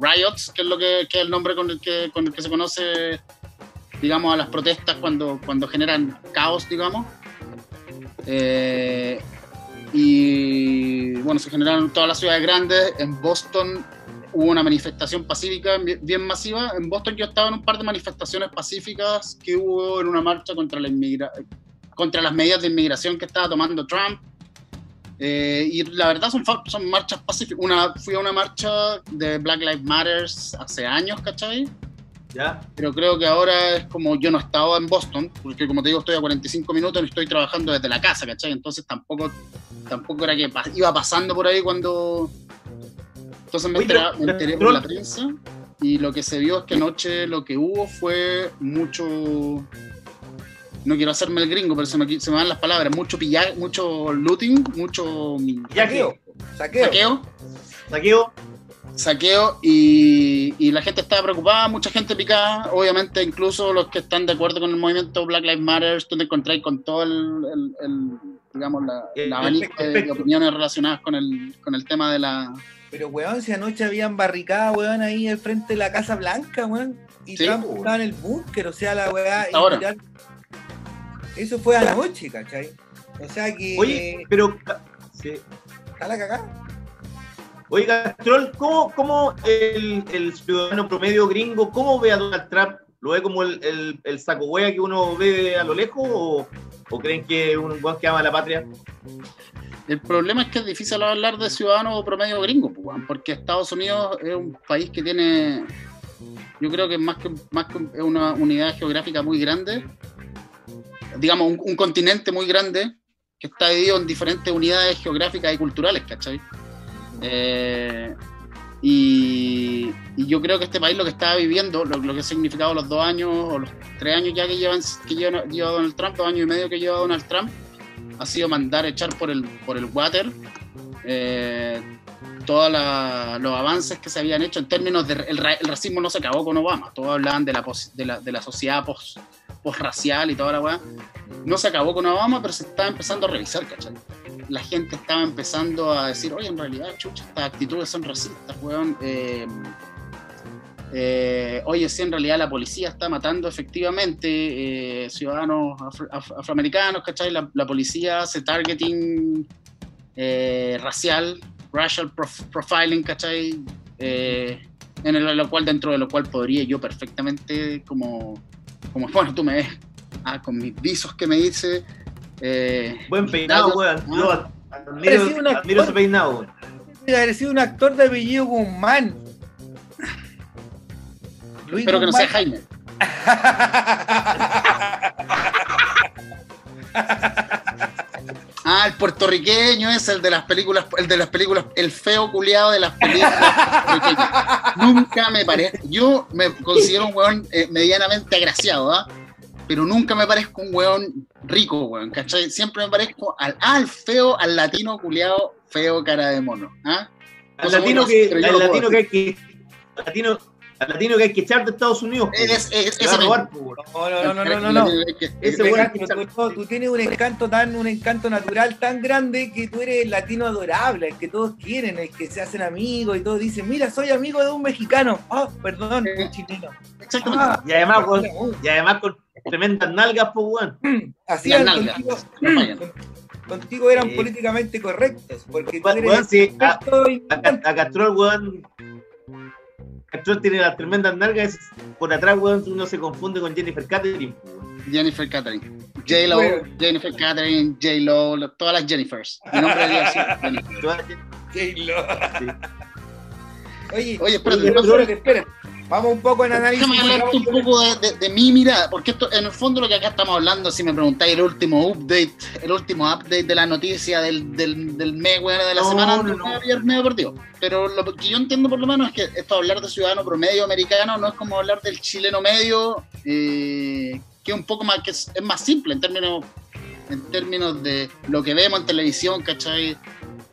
C: riots, que es lo que, que es el nombre con el que, con el que se conoce, digamos, a las protestas cuando, cuando generan caos, digamos. Eh, y bueno, se generaron en todas las ciudades grandes. En Boston hubo una manifestación pacífica bien, masiva. En Boston yo estaba en un par de manifestaciones pacíficas que hubo en una marcha contra, la inmigra contra las medidas de inmigración que estaba tomando Trump. Eh, y la verdad son, son marchas pacíficas. Una, fui a una marcha de Black Lives Matter hace años, ¿cachai?
A: ¿Ya?
C: pero creo que ahora es como yo no estaba en Boston, porque como te digo, estoy a 45 minutos y estoy trabajando desde la casa, ¿cachai? Entonces tampoco, tampoco era que iba pasando por ahí cuando... Entonces me
A: Oye,
C: enteré, me enteré por la prensa y lo que se vio es que anoche lo que hubo fue mucho... No quiero hacerme el gringo, pero se me, se me van las palabras. Mucho pillar, mucho looting, mucho
B: Saqueo.
A: que
B: Saqueo.
C: saqueo
A: saqueo.
C: saqueo y la gente estaba preocupada, mucha gente picada, obviamente incluso los que están de acuerdo con el movimiento Black Lives Matter, tú te encontráis con todo el, el- el, digamos, la,
A: El
C: la abanico de, opiniones relacionadas con el, con el tema de la...
B: Pero, weón, si anoche habían barricada, weón, ahí al frente de la Casa Blanca, weón. Y
C: Sí,
B: Trump
A: weón.
B: estaba en el búnker, o sea, la weá.
C: Ahora.
B: Eso fue anoche, ¿cachai? O sea que.
A: Oye, pero. sí.
B: Está la cagada.
A: Oiga, Troll, ¿cómo, cómo el, el ciudadano promedio gringo, cómo ve a Donald Trump? ¿Lo ve como el, el, el saco hueá que uno ve a lo lejos o, o creen que es un buen que ama la patria?
C: El problema es que es difícil hablar de ciudadano promedio gringo, pues, porque Estados Unidos es un país que tiene, yo creo que es más que, más que una unidad geográfica muy grande, digamos, un, continente muy grande que está dividido en diferentes unidades geográficas y culturales, ¿cachai? Eh, y, yo creo que este país lo que estaba viviendo, lo, que ha significado los dos años o los tres años ya que llevan que lleva Donald Trump, dos años y medio que lleva Donald Trump, ha sido mandar echar por el, por el water eh, todos los avances que se habían hecho en términos de... El, el racismo no se acabó con Obama, todos hablaban de la, pos- de la, de la sociedad post, racial y toda la weá. No se acabó con Obama, pero se estaba empezando a revisar, ¿cachai? La gente estaba empezando a decir, oye, en realidad, chucha, estas actitudes son racistas, weón. Eh, eh, oye, sí, en realidad la policía está matando efectivamente eh, ciudadanos afro- af- afroamericanos, ¿cachai? La, la policía hace targeting eh, racial, racial prof- profiling, ¿cachai? Eh, en el- lo cual, dentro de lo cual podría yo perfectamente, como, como bueno, tú me ves, ah, con mis visos que me dice. eh,
A: Buen peinado, weón.
C: ah,
A: Yo
B: Parecía
A: admiro, ese peinado, weón.
B: Haber sido un actor de apellido Guzmán. Luis
C: espero que no sea. Jaime. Ah, el puertorriqueño es el de las películas, el de las películas, el feo culiado de las películas. Nunca me parezco, yo me considero un weón eh, medianamente agraciado, ¿ah? Pero nunca me parezco un weón rico, weón, ¿cachai? Siempre me parezco al, al feo, al latino culiado, feo cara de mono, ¿ah?
A: Al latino que, al latino que hay que. al Latino, al latino que hay que echar de Estados Unidos. po.
C: Es, es,
A: robar, po, weón.
B: No, no, no, no, no, no.
A: Ese
B: tú, tú tienes un encanto tan, un encanto natural tan grande que tú eres el latino adorable, el que todos quieren, el que se hacen amigos y todos dicen, mira, soy amigo de un mexicano. Ah, perdón, un chileno.
C: Exactamente.
B: Ah,
A: Y además,
B: uh,
A: y además con tremendas nalgas, pues, weón.
B: así
C: nalgas,
B: contigo, eran
A: Sí.
B: políticamente correctos, porque tú
A: Weón,
B: eres
A: weón, sí, a, a, a Castrol, weón. Castrol tiene las tremendas nalgas. es- Por atrás, weón, uno se confunde con Jennifer Catherine.
C: Jennifer Catherine. J-Lo,
B: Bueno.
C: Jennifer Catherine, J-Lo, lo- todas las Jennifers. Mi nombre debería ser Jennifer.
B: J-Lo.
A: Sí.
B: Oye,
C: Oye, espérate. espérate,
B: espérate. Vamos un poco en análisis.
C: Déjame hablarte un poco de, de- de mi mirada, porque esto, en el fondo lo que acá estamos hablando, si me preguntáis el último update, el último update de la noticia del, del, del mes, weón, de la
A: No,
C: semana,
A: no,
C: no, había medio perdido. Pero lo que yo entiendo por lo menos es que esto de hablar de ciudadano promedio americano no es como hablar del chileno medio, eh, que es un poco más, que es, es más simple en términos, en términos de lo que vemos en televisión, ¿cachai?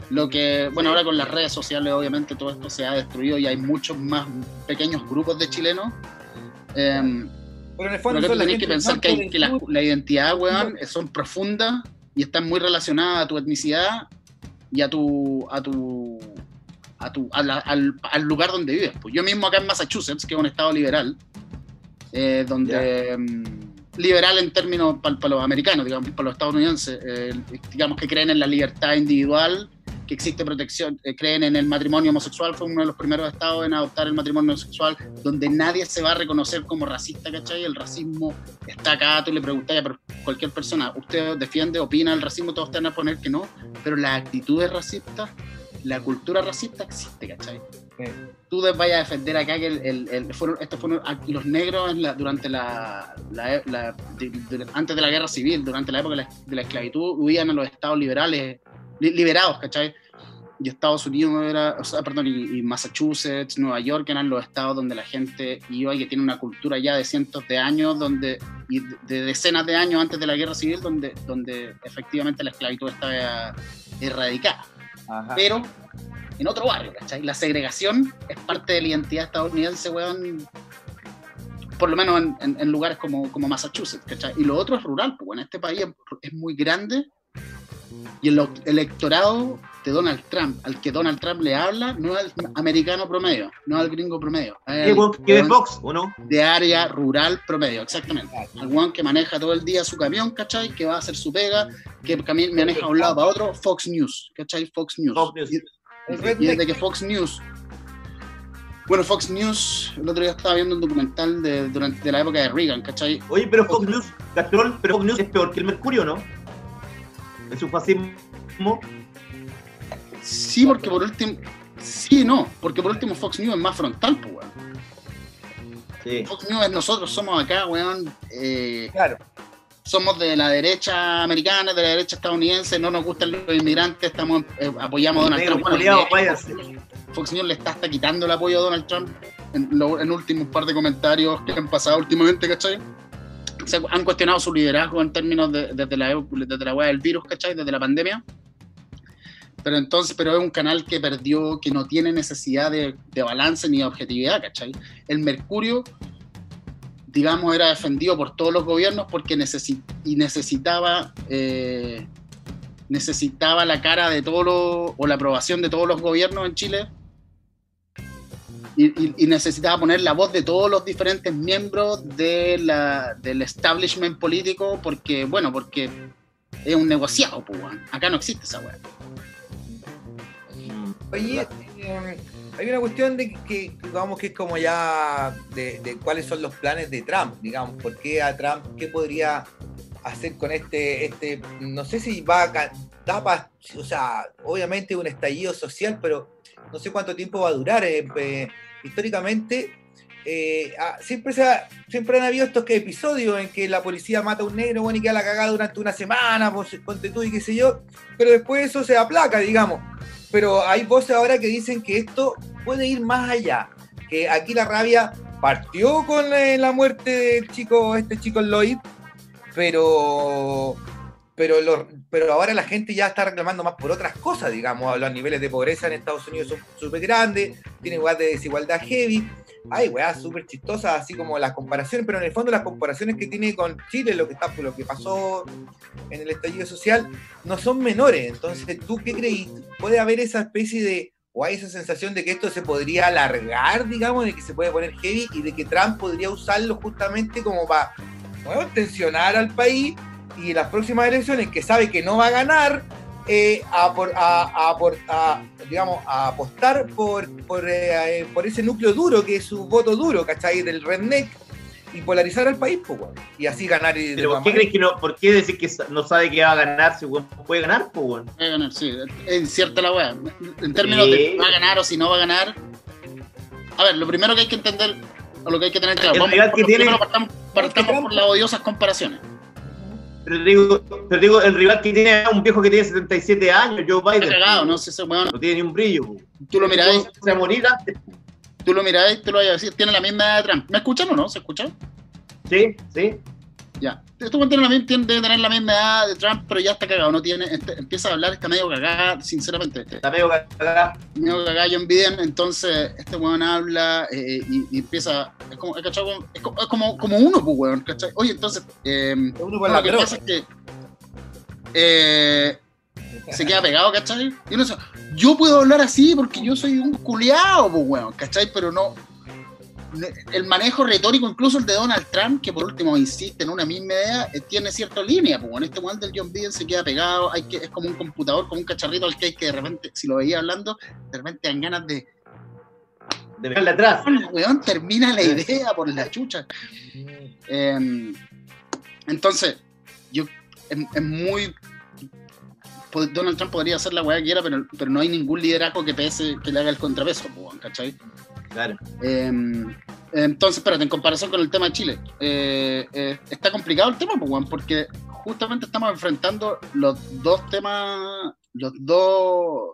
C: Lo que, bueno, ahora con las redes sociales obviamente todo esto se ha destruido y hay muchos más pequeños grupos de chilenos. Em,
B: Pero en el fondo
C: que tenés que pensar que, hay- que la, la identidad, weón, son profundas y están muy relacionadas a tu etnicidad y a tu a tu a tu a la- al, al lugar donde vives. Pues yo mismo acá en Massachusetts, que es un estado liberal, eh, donde mm, liberal en términos para los americanos, digamos, para los estadounidenses, eh, digamos que creen en la libertad individual, que existe protección, eh, creen en el matrimonio homosexual, fue uno de los primeros estados en adoptar el matrimonio homosexual, donde nadie se va a reconocer como racista, ¿cachai? El racismo está acá, tú le preguntas a cualquier persona, ¿usted defiende, opina el racismo? Todos te van a poner que no, pero las actitudes racistas, la cultura racista existe, ¿cachai?
B: Sí.
C: Tú vayas a defender acá que el, el- el- fueron, estos fueron a- los negros en la- durante la, la- la- de- de- antes de la guerra civil, durante la época de la, esclavitud, huían a los estados liberales, li- liberados, ¿cachai? Y Estados Unidos era, o sea, perdón, y, y Massachusetts, Nueva York eran los estados donde la gente iba y que tiene una cultura ya de cientos de años, donde, y de, de decenas de años antes de la guerra civil, donde, donde efectivamente la esclavitud estaba erradicada
B: Ajá.
C: pero en otro barrio, ¿cachai? La segregación es parte de la identidad estadounidense, weón, por lo menos en, en- en lugares como, como Massachusetts, ¿cachai? Y lo otro es rural, pues bueno, este país es, es muy grande y el electorado de Donald Trump, al que Donald Trump le habla, no es al americano promedio, no al gringo promedio, es
A: ¿Qué
C: al
A: que
C: weón
A: Fox o no?
C: de área rural promedio, exactamente. Al weón que maneja todo el día su camión, ¿cachai? Que va a hacer su pega, que maneja de un lado para otro, Fox News, ¿cachai? Fox News.
A: Fox News.
C: Y- desde que Fox News. Bueno, Fox News, el otro día estaba viendo un documental de, durante de la época de Reagan, ¿cachai?
A: Oye, pero Fox News, Castrol, pero Fox News es peor que el Mercurio, ¿no? En su fascismo.
C: Sí, porque por último. Sí, no, porque por último Fox News es más frontal, pues, weón.
A: Sí.
C: Fox News es nosotros, somos acá, weón. eh,
B: Claro.
C: somos de la derecha americana, de la derecha estadounidense, no nos gustan los inmigrantes, estamos eh, apoyamos a Donald Trump. Bueno. Fox News le está hasta quitando el apoyo a Donald Trump en, lo- en últimos par de comentarios que han pasado últimamente, ¿cachai? Se han cuestionado su liderazgo en términos de, desde la desde la weá del virus, ¿cachai? Desde la pandemia. Pero entonces, pero es un canal que perdió, que no tiene necesidad de, de balance ni de objetividad, ¿cachai? El Mercurio, digamos, era defendido por todos los gobiernos porque necesi- y necesitaba eh, necesitaba la cara de todos o la aprobación de todos los gobiernos en Chile y, y- y necesitaba poner la voz de todos los diferentes miembros de la, del establishment político porque, bueno, porque es un negociado, pues, acá no existe esa weá.
B: Oye, eh, hay una cuestión de que, que, digamos que es como ya de, de cuáles son los planes de Trump, digamos, por qué a Trump, qué podría hacer con este, este, no sé si va a, ca- da pa- o sea, obviamente un estallido social, pero no sé cuánto tiempo va a durar. eh, eh, históricamente, eh, ah, siempre, se ha- siempre han habido estos episodios en que la policía mata a un negro, bueno, y queda la cagada durante una semana, pues, ponte tú y qué sé yo, pero después eso se aplaca, digamos. Pero hay voces ahora que dicen que esto puede ir más allá, que aquí la rabia partió con eh, la muerte del chico, este chico Lloyd, pero pero los- pero ahora la gente ya está reclamando más por otras cosas, digamos, los niveles de pobreza en Estados Unidos son súper grandes, tiene igual de desigualdad heavy, hay weas súper chistosas, así como las comparaciones, pero en el fondo las comparaciones que tiene con Chile, lo que está, lo que pasó en el estallido social, no son menores. Entonces, ¿tú qué creís? ¿Puede haber esa especie de, o hay esa sensación de que esto se podría alargar, digamos, de que se puede poner heavy y de que Trump podría usarlo justamente como para bueno, tensionar al país y en las próximas elecciones, que sabe que no va a ganar, eh, a, por- a- a por- a, digamos, a apostar por, por, eh, por ese núcleo duro, que es su voto duro, ¿cachai? Del redneck, y polarizar al país, pues, weón. y así ganar. y de
A: Pero ¿por qué crees que no? ¿Por qué decir que no sabe que va a ganar si puede ganar, pues?
C: Va a ganar, sí, es incierta la weá. En términos
A: Sí.
C: de va a ganar o si no va a ganar. A ver, lo primero que hay que entender, o lo que hay que tener claro,
A: El
C: vamos
A: que tiene-
C: primero partamos, partamos por las odiosas comparaciones.
A: Pero te digo, pero te digo, el rival que tiene un viejo que tiene 77 años, Joe Biden.
C: no sé ese weón.
A: No tiene ni un brillo.
C: Tú lo miráis,
A: Se va a morir antes.
C: tú lo miráis, tú lo vas a decir, tiene la misma Trump. ¿Me escuchan o no? ¿Se escuchan?
A: Sí, sí.
C: Ya. Este weón tiene la misma, tiene- debe tener la misma edad de Trump, pero ya está cagado, no tiene, este- empieza a hablar, está medio cagada, sinceramente.
A: Está medio cagado.
C: medio cagada yo envidian, entonces este weón habla eh, y, y empieza, es como. Es como, es como, como uno, pues, weón, ¿cachai? Oye, entonces, eh,
B: Uno
C: lo que pasa es que eh, se queda pegado, ¿cachai? Y uno dice, yo puedo hablar así porque yo soy un culiao, pues, weón, ¿cachai? Pero no. El manejo retórico, incluso el de Donald Trump, que por último insiste en una misma idea, eh, tiene cierta línea, pues, weón. Este weón del John Biden se queda pegado, hay que, es como un computador, como un cacharrito al que hay que de repente, si lo veía hablando, de repente dan ganas de.
A: De atrás.
C: Weón, termina la idea por la chucha. Eh, entonces, yo es, es muy. Donald Trump podría hacer la weá que quiera, pero, pero no hay ningún liderazgo que pese, que le haga el contrapeso, weón, ¿cachai?
A: Claro.
C: Eh, entonces, espérate, en comparación con el tema de Chile, eh, eh, está complicado el tema, pues, porque justamente estamos enfrentando los dos temas, los dos,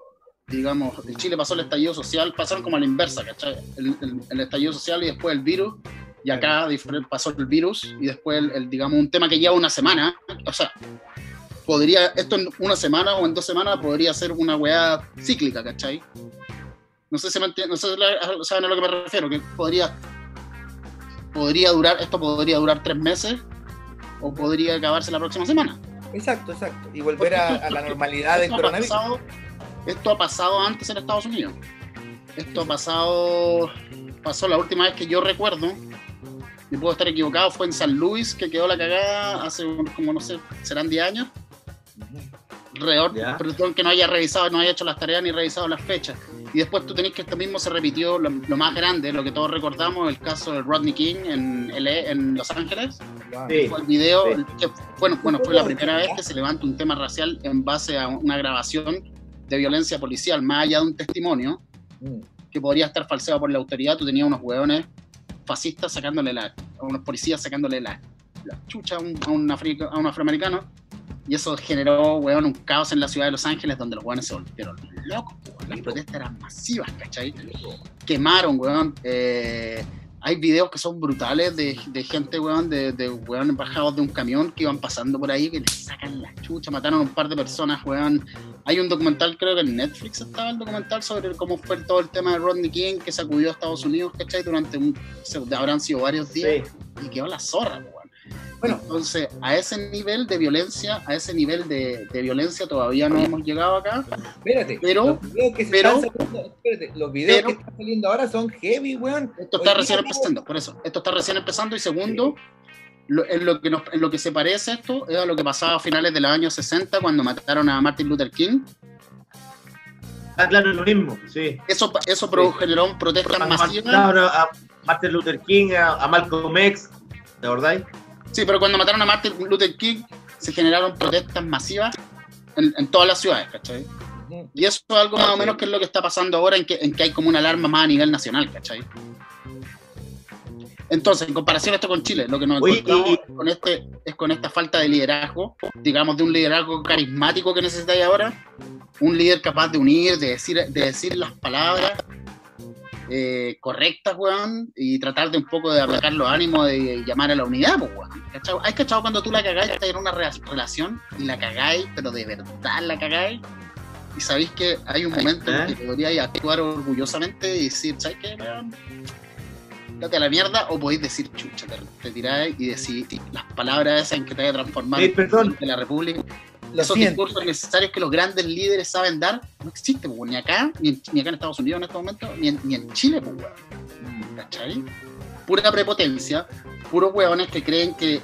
C: digamos, en Chile pasó el estallido social, pasaron como a la inversa, ¿cachai? El, el- el estallido social y después el virus, y acá pasó el virus y después, el, el, digamos, un tema que lleva una semana, o sea, podría, esto en una semana o en dos semanas podría ser una weá cíclica, ¿cachai? No sé si, me no sé si la- saben a lo que me refiero, que podría, podría durar, esto podría durar tres meses o podría acabarse la próxima semana.
B: Exacto, exacto. Y volver a, a la normalidad del coronavirus.
C: pasado- esto ha pasado antes en Estados Unidos. Esto ha pasado, pasó la última vez que yo recuerdo, y puedo estar equivocado, fue en San Luis, que quedó la cagada hace como, no sé, serán 10 años. Alrededor,
A: Ya.
C: perdón que no haya revisado, no haya hecho las tareas ni revisado las fechas. Y después tú tenés que esto mismo se repitió, lo, lo más grande, lo que todos recordamos, el caso de Rodney King en, LA, en Los Ángeles
A: Sí.
C: fue el video,
A: Sí.
C: que fue, bueno, fue la primera vez que se levanta un tema racial en base a una grabación de violencia policial, más allá de un testimonio
B: Mm.
C: que podría estar falseado por la autoridad. Tú tenías unos hueones fascistas sacándole la, unos policías sacándole la, la chucha a un, a un africa- a un afroamericano. Y eso generó, weón, un caos en la ciudad de Los Ángeles donde los weones se volvieron locos. weón. Las protestas eran masivas, ¿cachai? Quemaron, weón. eh, hay videos que son brutales de, de gente, weón, de, de weón bajados de un camión que iban pasando por ahí, que les sacan la chucha, mataron a un par de personas, weón. Hay un documental, creo que en Netflix estaba el documental sobre cómo fue todo el tema de Rodney King que sacudió a Estados Unidos, ¿cachai? Durante un, se- habrán sido varios días
A: Sí.
C: y quedó la zorra, weón.
B: Bueno.
C: entonces a ese nivel de violencia, a ese nivel de, de violencia todavía no hemos llegado acá.
B: Espérate,
C: Pero-
B: los videos que se
C: pero-
B: están saliendo, espérate, los videos
C: pero-
B: que están saliendo ahora son heavy, weón.
C: Esto está
B: Hoy
C: recién
B: día-
C: empezando, por eso. Esto está recién empezando y segundo, lo- en, lo que nos- en lo que se parece esto es a lo que pasaba a finales de los años 60 cuando mataron a Martin Luther King.
A: Ah, claro, lo mismo, sí.
C: Eso, eso produjo- generó protestas masivas.
A: A Martin Luther King, a, a Malcolm X, ¿te acordáis?
C: Sí, pero cuando mataron a Martin Luther King se generaron protestas masivas en, en todas las ciudades, ¿cachai? Y eso es algo más o menos que es lo que está pasando ahora, en que, en que hay como una alarma más a nivel nacional, ¿cachai? Entonces, en comparación esto con Chile, lo que nos
A: Oye,
C: encontramos
A: y-
C: con este, es con esta falta de liderazgo, digamos, de un liderazgo carismático que necesitáis ahora, un líder capaz de unir, de decir, de decir las palabras eh, correctas, weón, y tratar de un poco de aplacar los ánimos de llamar a la unidad, pues, weón. ¿Cachai? ¿Has cachado cuando tú la cagáis, estás en una re- relación y la cagáis, pero de verdad la cagáis? Y sabéis que hay un momento en que podríais actuar orgullosamente y decir, ¿sabes qué, weón? Date a la mierda, o podéis decir, chucha, te, te tiráis y decir las palabras esas en que te vaya a transformar
A: Sí,
C: en
A: perdón.
C: de la República esos discursos necesarios que los grandes líderes saben dar no existen, pues, ni acá, ni, en- ni acá en Estados Unidos en este momento, ni en, ni en Chile, pues, weón. ¿Cachai? Pura prepotencia, puros weones que creen que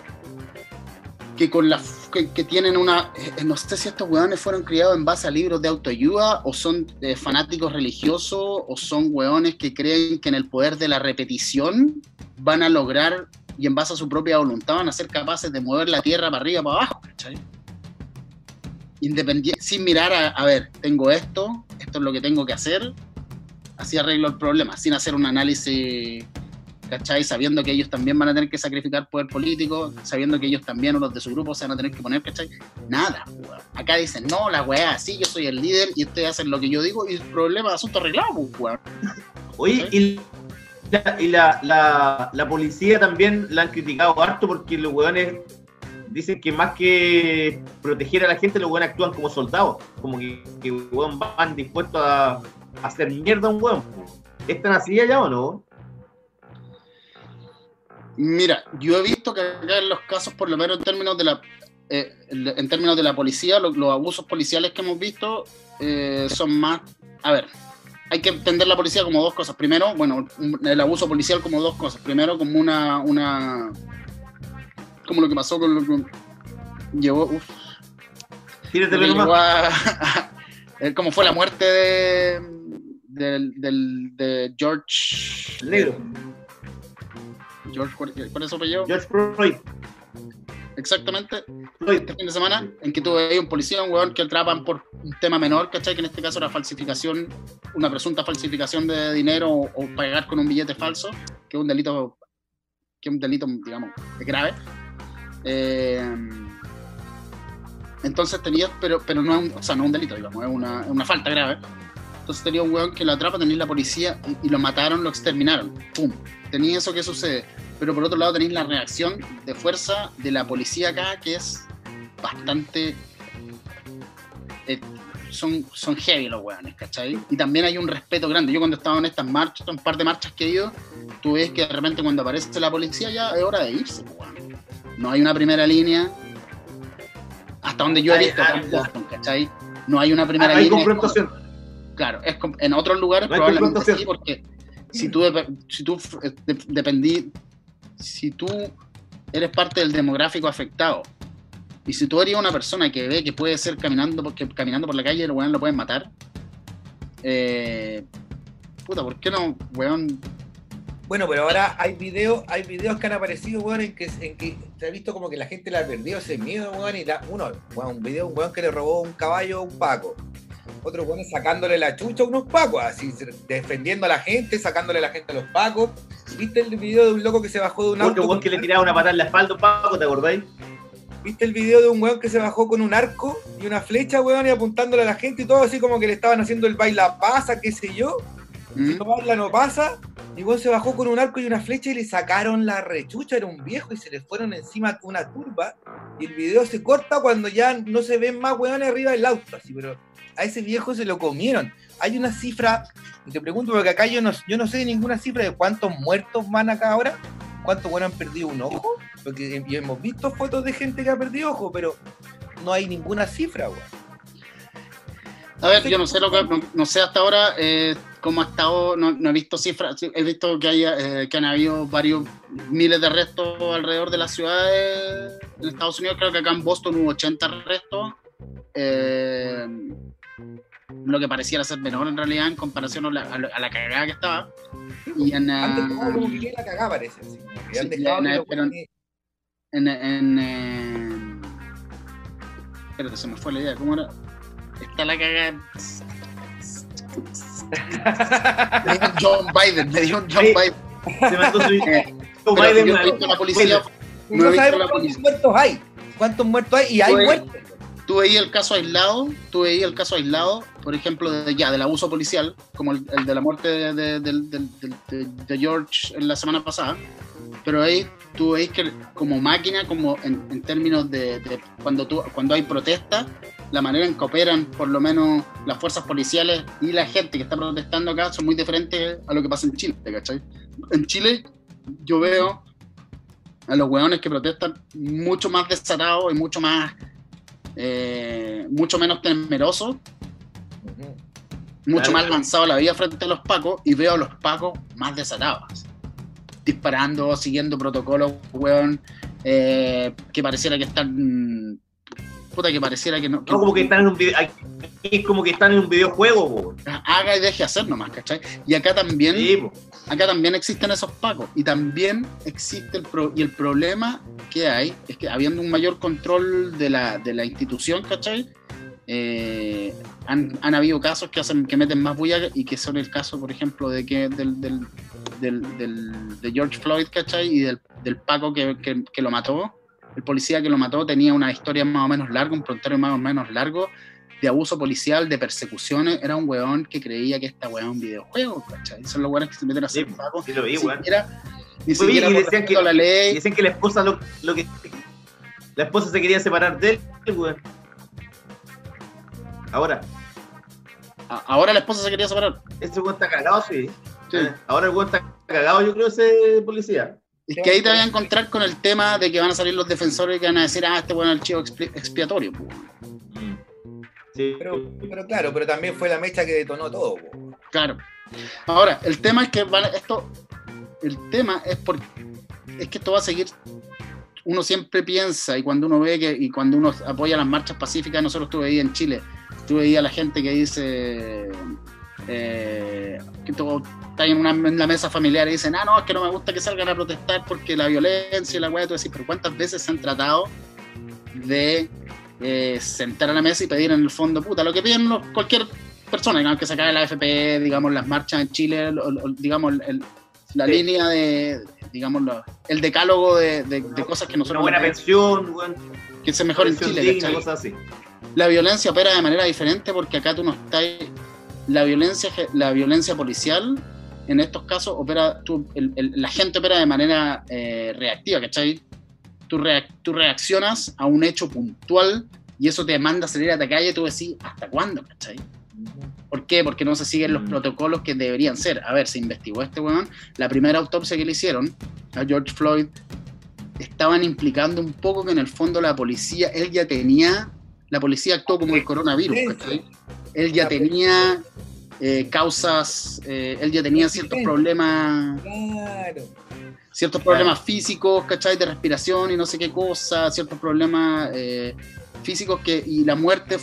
C: que con la que tienen una eh, no sé si estos weones fueron criados en base a libros de autoayuda o son eh, fanáticos religiosos o son weones que creen que en el poder de la repetición van a lograr y en base a su propia voluntad van a ser capaces de mover la tierra para arriba para abajo, ¿cachai? Independiente, sin mirar a, a ver, tengo esto, esto es lo que tengo que hacer, así arreglo el problema, sin hacer un análisis, ¿cachai? Sabiendo que ellos también van a tener que sacrificar poder político, sabiendo que ellos también o los de su grupo se van a tener que poner, ¿cachai? Nada, weón. Acá dicen, no, la weá, así, yo soy el líder y ustedes hacen lo que yo digo y el problema, asunto arreglado, weón.
A: Oye, y, la, y la, la, la policía también la han criticado harto porque los hueones dicen que más que proteger a la gente, los hueones actúan como soldados. Como que, que hueón, van dispuestos a, hacer mierda a un hueón. ¿Están así allá o no?
C: Mira, yo he visto que acá en los casos, por lo menos en términos de la, eh, en términos de la policía, lo- los, abusos policiales que hemos visto eh, son más. A ver, hay que entender la policía como dos cosas. Primero, bueno, el abuso policial como dos cosas. Primero, como una. una como lo que pasó con lo que llevó. Uf,
A: Tíratelo nomás.
C: eh, como fue la muerte de, del- de George.
A: Negro.
C: George, ¿cuál, cuál es su apellido?
A: George Floyd.
C: Exactamente.
A: Floyd.
C: este fin de semana en que tuve ahí un policía, un weón que atrapan por un tema menor, ¿cachai? Que en este caso era falsificación, una presunta falsificación de dinero o, o pagar con un billete falso, que es un delito, que es un delito, digamos, grave. Eh, entonces tenía, pero, pero no es un, o sea, no un delito, digamos, es una, una falta grave. Entonces tenía un weón que lo atrapa, tenía la policía y, lo mataron, lo exterminaron. ¡Pum! Tenía eso que sucede. Pero por otro lado tenéis la reacción de fuerza de la policía acá, que es bastante eh, son, son heavy los weones, ¿cachai? Y también hay un respeto grande. Yo cuando estaba en estas marchas, un par de marchas que he ido, tú ves que de repente cuando aparece la policía ya es hora de irse, pues, weón. No hay una primera línea. Hasta donde yo he
A: Hay-
C: visto
A: hay-
C: Boston, ¿cachai? No hay una primera
A: Hay
C: línea.
A: confrontación.
C: Claro, es en otros lugares
A: No hay
C: probablemente sí, porque si tú, si tú eh, de- dependí, si tú eres parte del demográfico afectado y si tú eres una persona que ve que puede ser caminando porque caminando por la calle, el weón lo pueden matar. Eh, puta, ¿por qué no, weón?
B: Bueno, pero ahora hay videos, hay videos que han aparecido, weón, en que, en que se ha visto como que la gente le ha perdido ese miedo, weón, y la, uno, weón, un video, un weón que le robó un caballo a un paco. Otro weón sacándole la chucha a unos pacos, así, defendiendo a la gente, sacándole la gente a los pacos. ¿Viste el video de un loco que se bajó de un
A: Porque
B: auto?
A: weón que le tiraba una patada en la espalda a un Paco, ¿te acordáis?
B: ¿Viste el video de un weón que se bajó con un arco y una flecha, weón, y apuntándole a la gente y todo así como que le estaban haciendo el baila pasa, qué sé yo?
C: ¿Mm?
B: Si no baila, no pasa. Y weón se bajó con un arco y una flecha y le sacaron la rechucha, era un viejo y se le fueron encima una turba. Y el video se corta cuando ya no se ven más weones arriba del auto, así, pero a ese viejo se lo comieron. Hay una cifra, y te pregunto porque acá yo no, yo no sé ninguna cifra de cuántos muertos van acá ahora, cuántos weones han perdido un ojo, porque hemos visto fotos de gente que ha perdido ojo, pero no hay ninguna cifra, weón.
C: A ver, yo no sé lo que, no, no sé hasta ahora eh, cómo ha estado, no, no he visto cifras, sí, he visto que, haya, eh, que han habido varios miles de arrestos alrededor de las ciudades en Estados Unidos, creo que acá en Boston hubo 80 arrestos, eh, lo que pareciera ser menor en realidad en comparación a la, a la- a la cagada que estaba. Y en,
B: Antes estaba como que la cagada, parece.
C: Sí, pero-
B: weones-
C: en, en, eh, espérate, se me fue la idea, ¿cómo era? Está la cagada. Me dio un John Biden, me dio un John
A: Sí.
C: Biden.
A: Se mandó su
C: Eh,
A: Biden
C: yo he la policía, no he
B: No sabemos
C: la
B: cuántos muertos hay. ¿Cuántos muertos hay? Y hay
C: Pues-
B: muertos.
C: Tú veías el caso aislado, tú veías el caso aislado, por ejemplo, de, ya del abuso policial, como el, el de la muerte de, de- de- George en la semana pasada, pero ahí tú veis que como máquina, como en, en términos de, de cuando, tú, cuando hay protesta, la manera en que operan por lo menos las fuerzas policiales y la gente que está protestando acá son muy diferentes a lo que pasa en Chile, ¿cachai? En Chile yo veo a los hueones que protestan mucho más desatados y mucho más eh, mucho menos temerosos, mucho
A: Claro.
C: más lanzados a la vida frente a los pacos y veo a los pacos más desatados, disparando, siguiendo protocolos, weón, eh, que pareciera que están, puta, que pareciera que no, que
A: No, como que están en un video, es como que están en un videojuego, po.
C: haga y deje hacer nomás, ¿cachai? Y acá también,
A: Sí,
C: acá también existen esos pacos y también existe el pro- y el problema que hay es que habiendo un mayor control de la, de la institución, ¿cachai? Eh, han, han habido casos que hacen que meten más bulla y que son el caso, por ejemplo, de que del, del, del- del- de George Floyd, ¿cachai? Y del, del Paco que, que- que lo mató. El policía que lo mató tenía una historia más o menos larga, un prontuario más o menos largo de abuso policial, de persecuciones. Era un weón que creía que esta weón es un videojuego, ¿cachai? Son los weones que se meten a
A: Sí,
C: hacer Paco.
A: sí lo vi,
C: Ni
A: weón.
C: siquiera, ni
A: Oye,
C: siquiera
A: y decían que-
C: la
A: Y
C: ley.
A: dicen que la esposa lo, lo que. La esposa se quería separar de él, weón. Ahora,
C: A- Ahora la esposa se quería separar.
A: ese weón está cagado, sí.
C: Sí.
A: Eh, Ahora el weón está cagado, yo creo, ese policía.
C: Es que ahí te vas a encontrar con el tema de que van a salir los defensores que van a decir, ah, este bueno es el chivo expiatorio. pues.
A: Sí.
B: Pero, pero claro, pero también fue la mecha que detonó todo. po.
C: Claro. Ahora, el tema es que van a- esto, el tema es porque es que esto va a seguir. Uno siempre piensa y cuando uno ve que y cuando uno apoya las marchas pacíficas, nosotros estuve ahí en Chile, tú veías a la gente que dice eh, que tú estás en, una, en la mesa familiar y dicen, ah, no, es que no me gusta que salgan a protestar porque la violencia y la weá, tú decís, pero ¿cuántas veces se han tratado de eh, sentar a la mesa y pedir en el fondo, puta, lo que piden los- cualquier persona, digamos, que se acabe la FP, digamos, las marchas en Chile, o- o- digamos, el- la
A: Sí.
C: línea de, digamos, el decálogo de, de- de cosas que
A: Una
C: nosotros
A: buena pensión, weón.
C: que se mejor en Chile,
A: digna, cosas así.
C: la violencia opera de manera diferente porque acá tú no estás. La violencia, la violencia policial, en estos casos, opera. tú- el- el- la gente opera de manera eh, reactiva, ¿cachai? Tú, reac- tú reaccionas a un hecho puntual y eso te manda a salir a la calle, tú decís, ¿hasta cuándo? ¿cachai? ¿Por qué? Porque no se siguen los
A: Mm.
C: protocolos que deberían ser. A ver, se investigó este weón. La primera autopsia que le hicieron a George Floyd estaban implicando un poco que en el fondo la policía, él ya tenía, la policía actuó como el coronavirus, ¿cachai? Él ya tenía eh, causas, eh, él ya tenía ciertos problemas
B: Claro.
C: ciertos problemas físicos, ¿cachai? De respiración y no sé qué cosa, ciertos problemas eh, físicos que, y la muerte,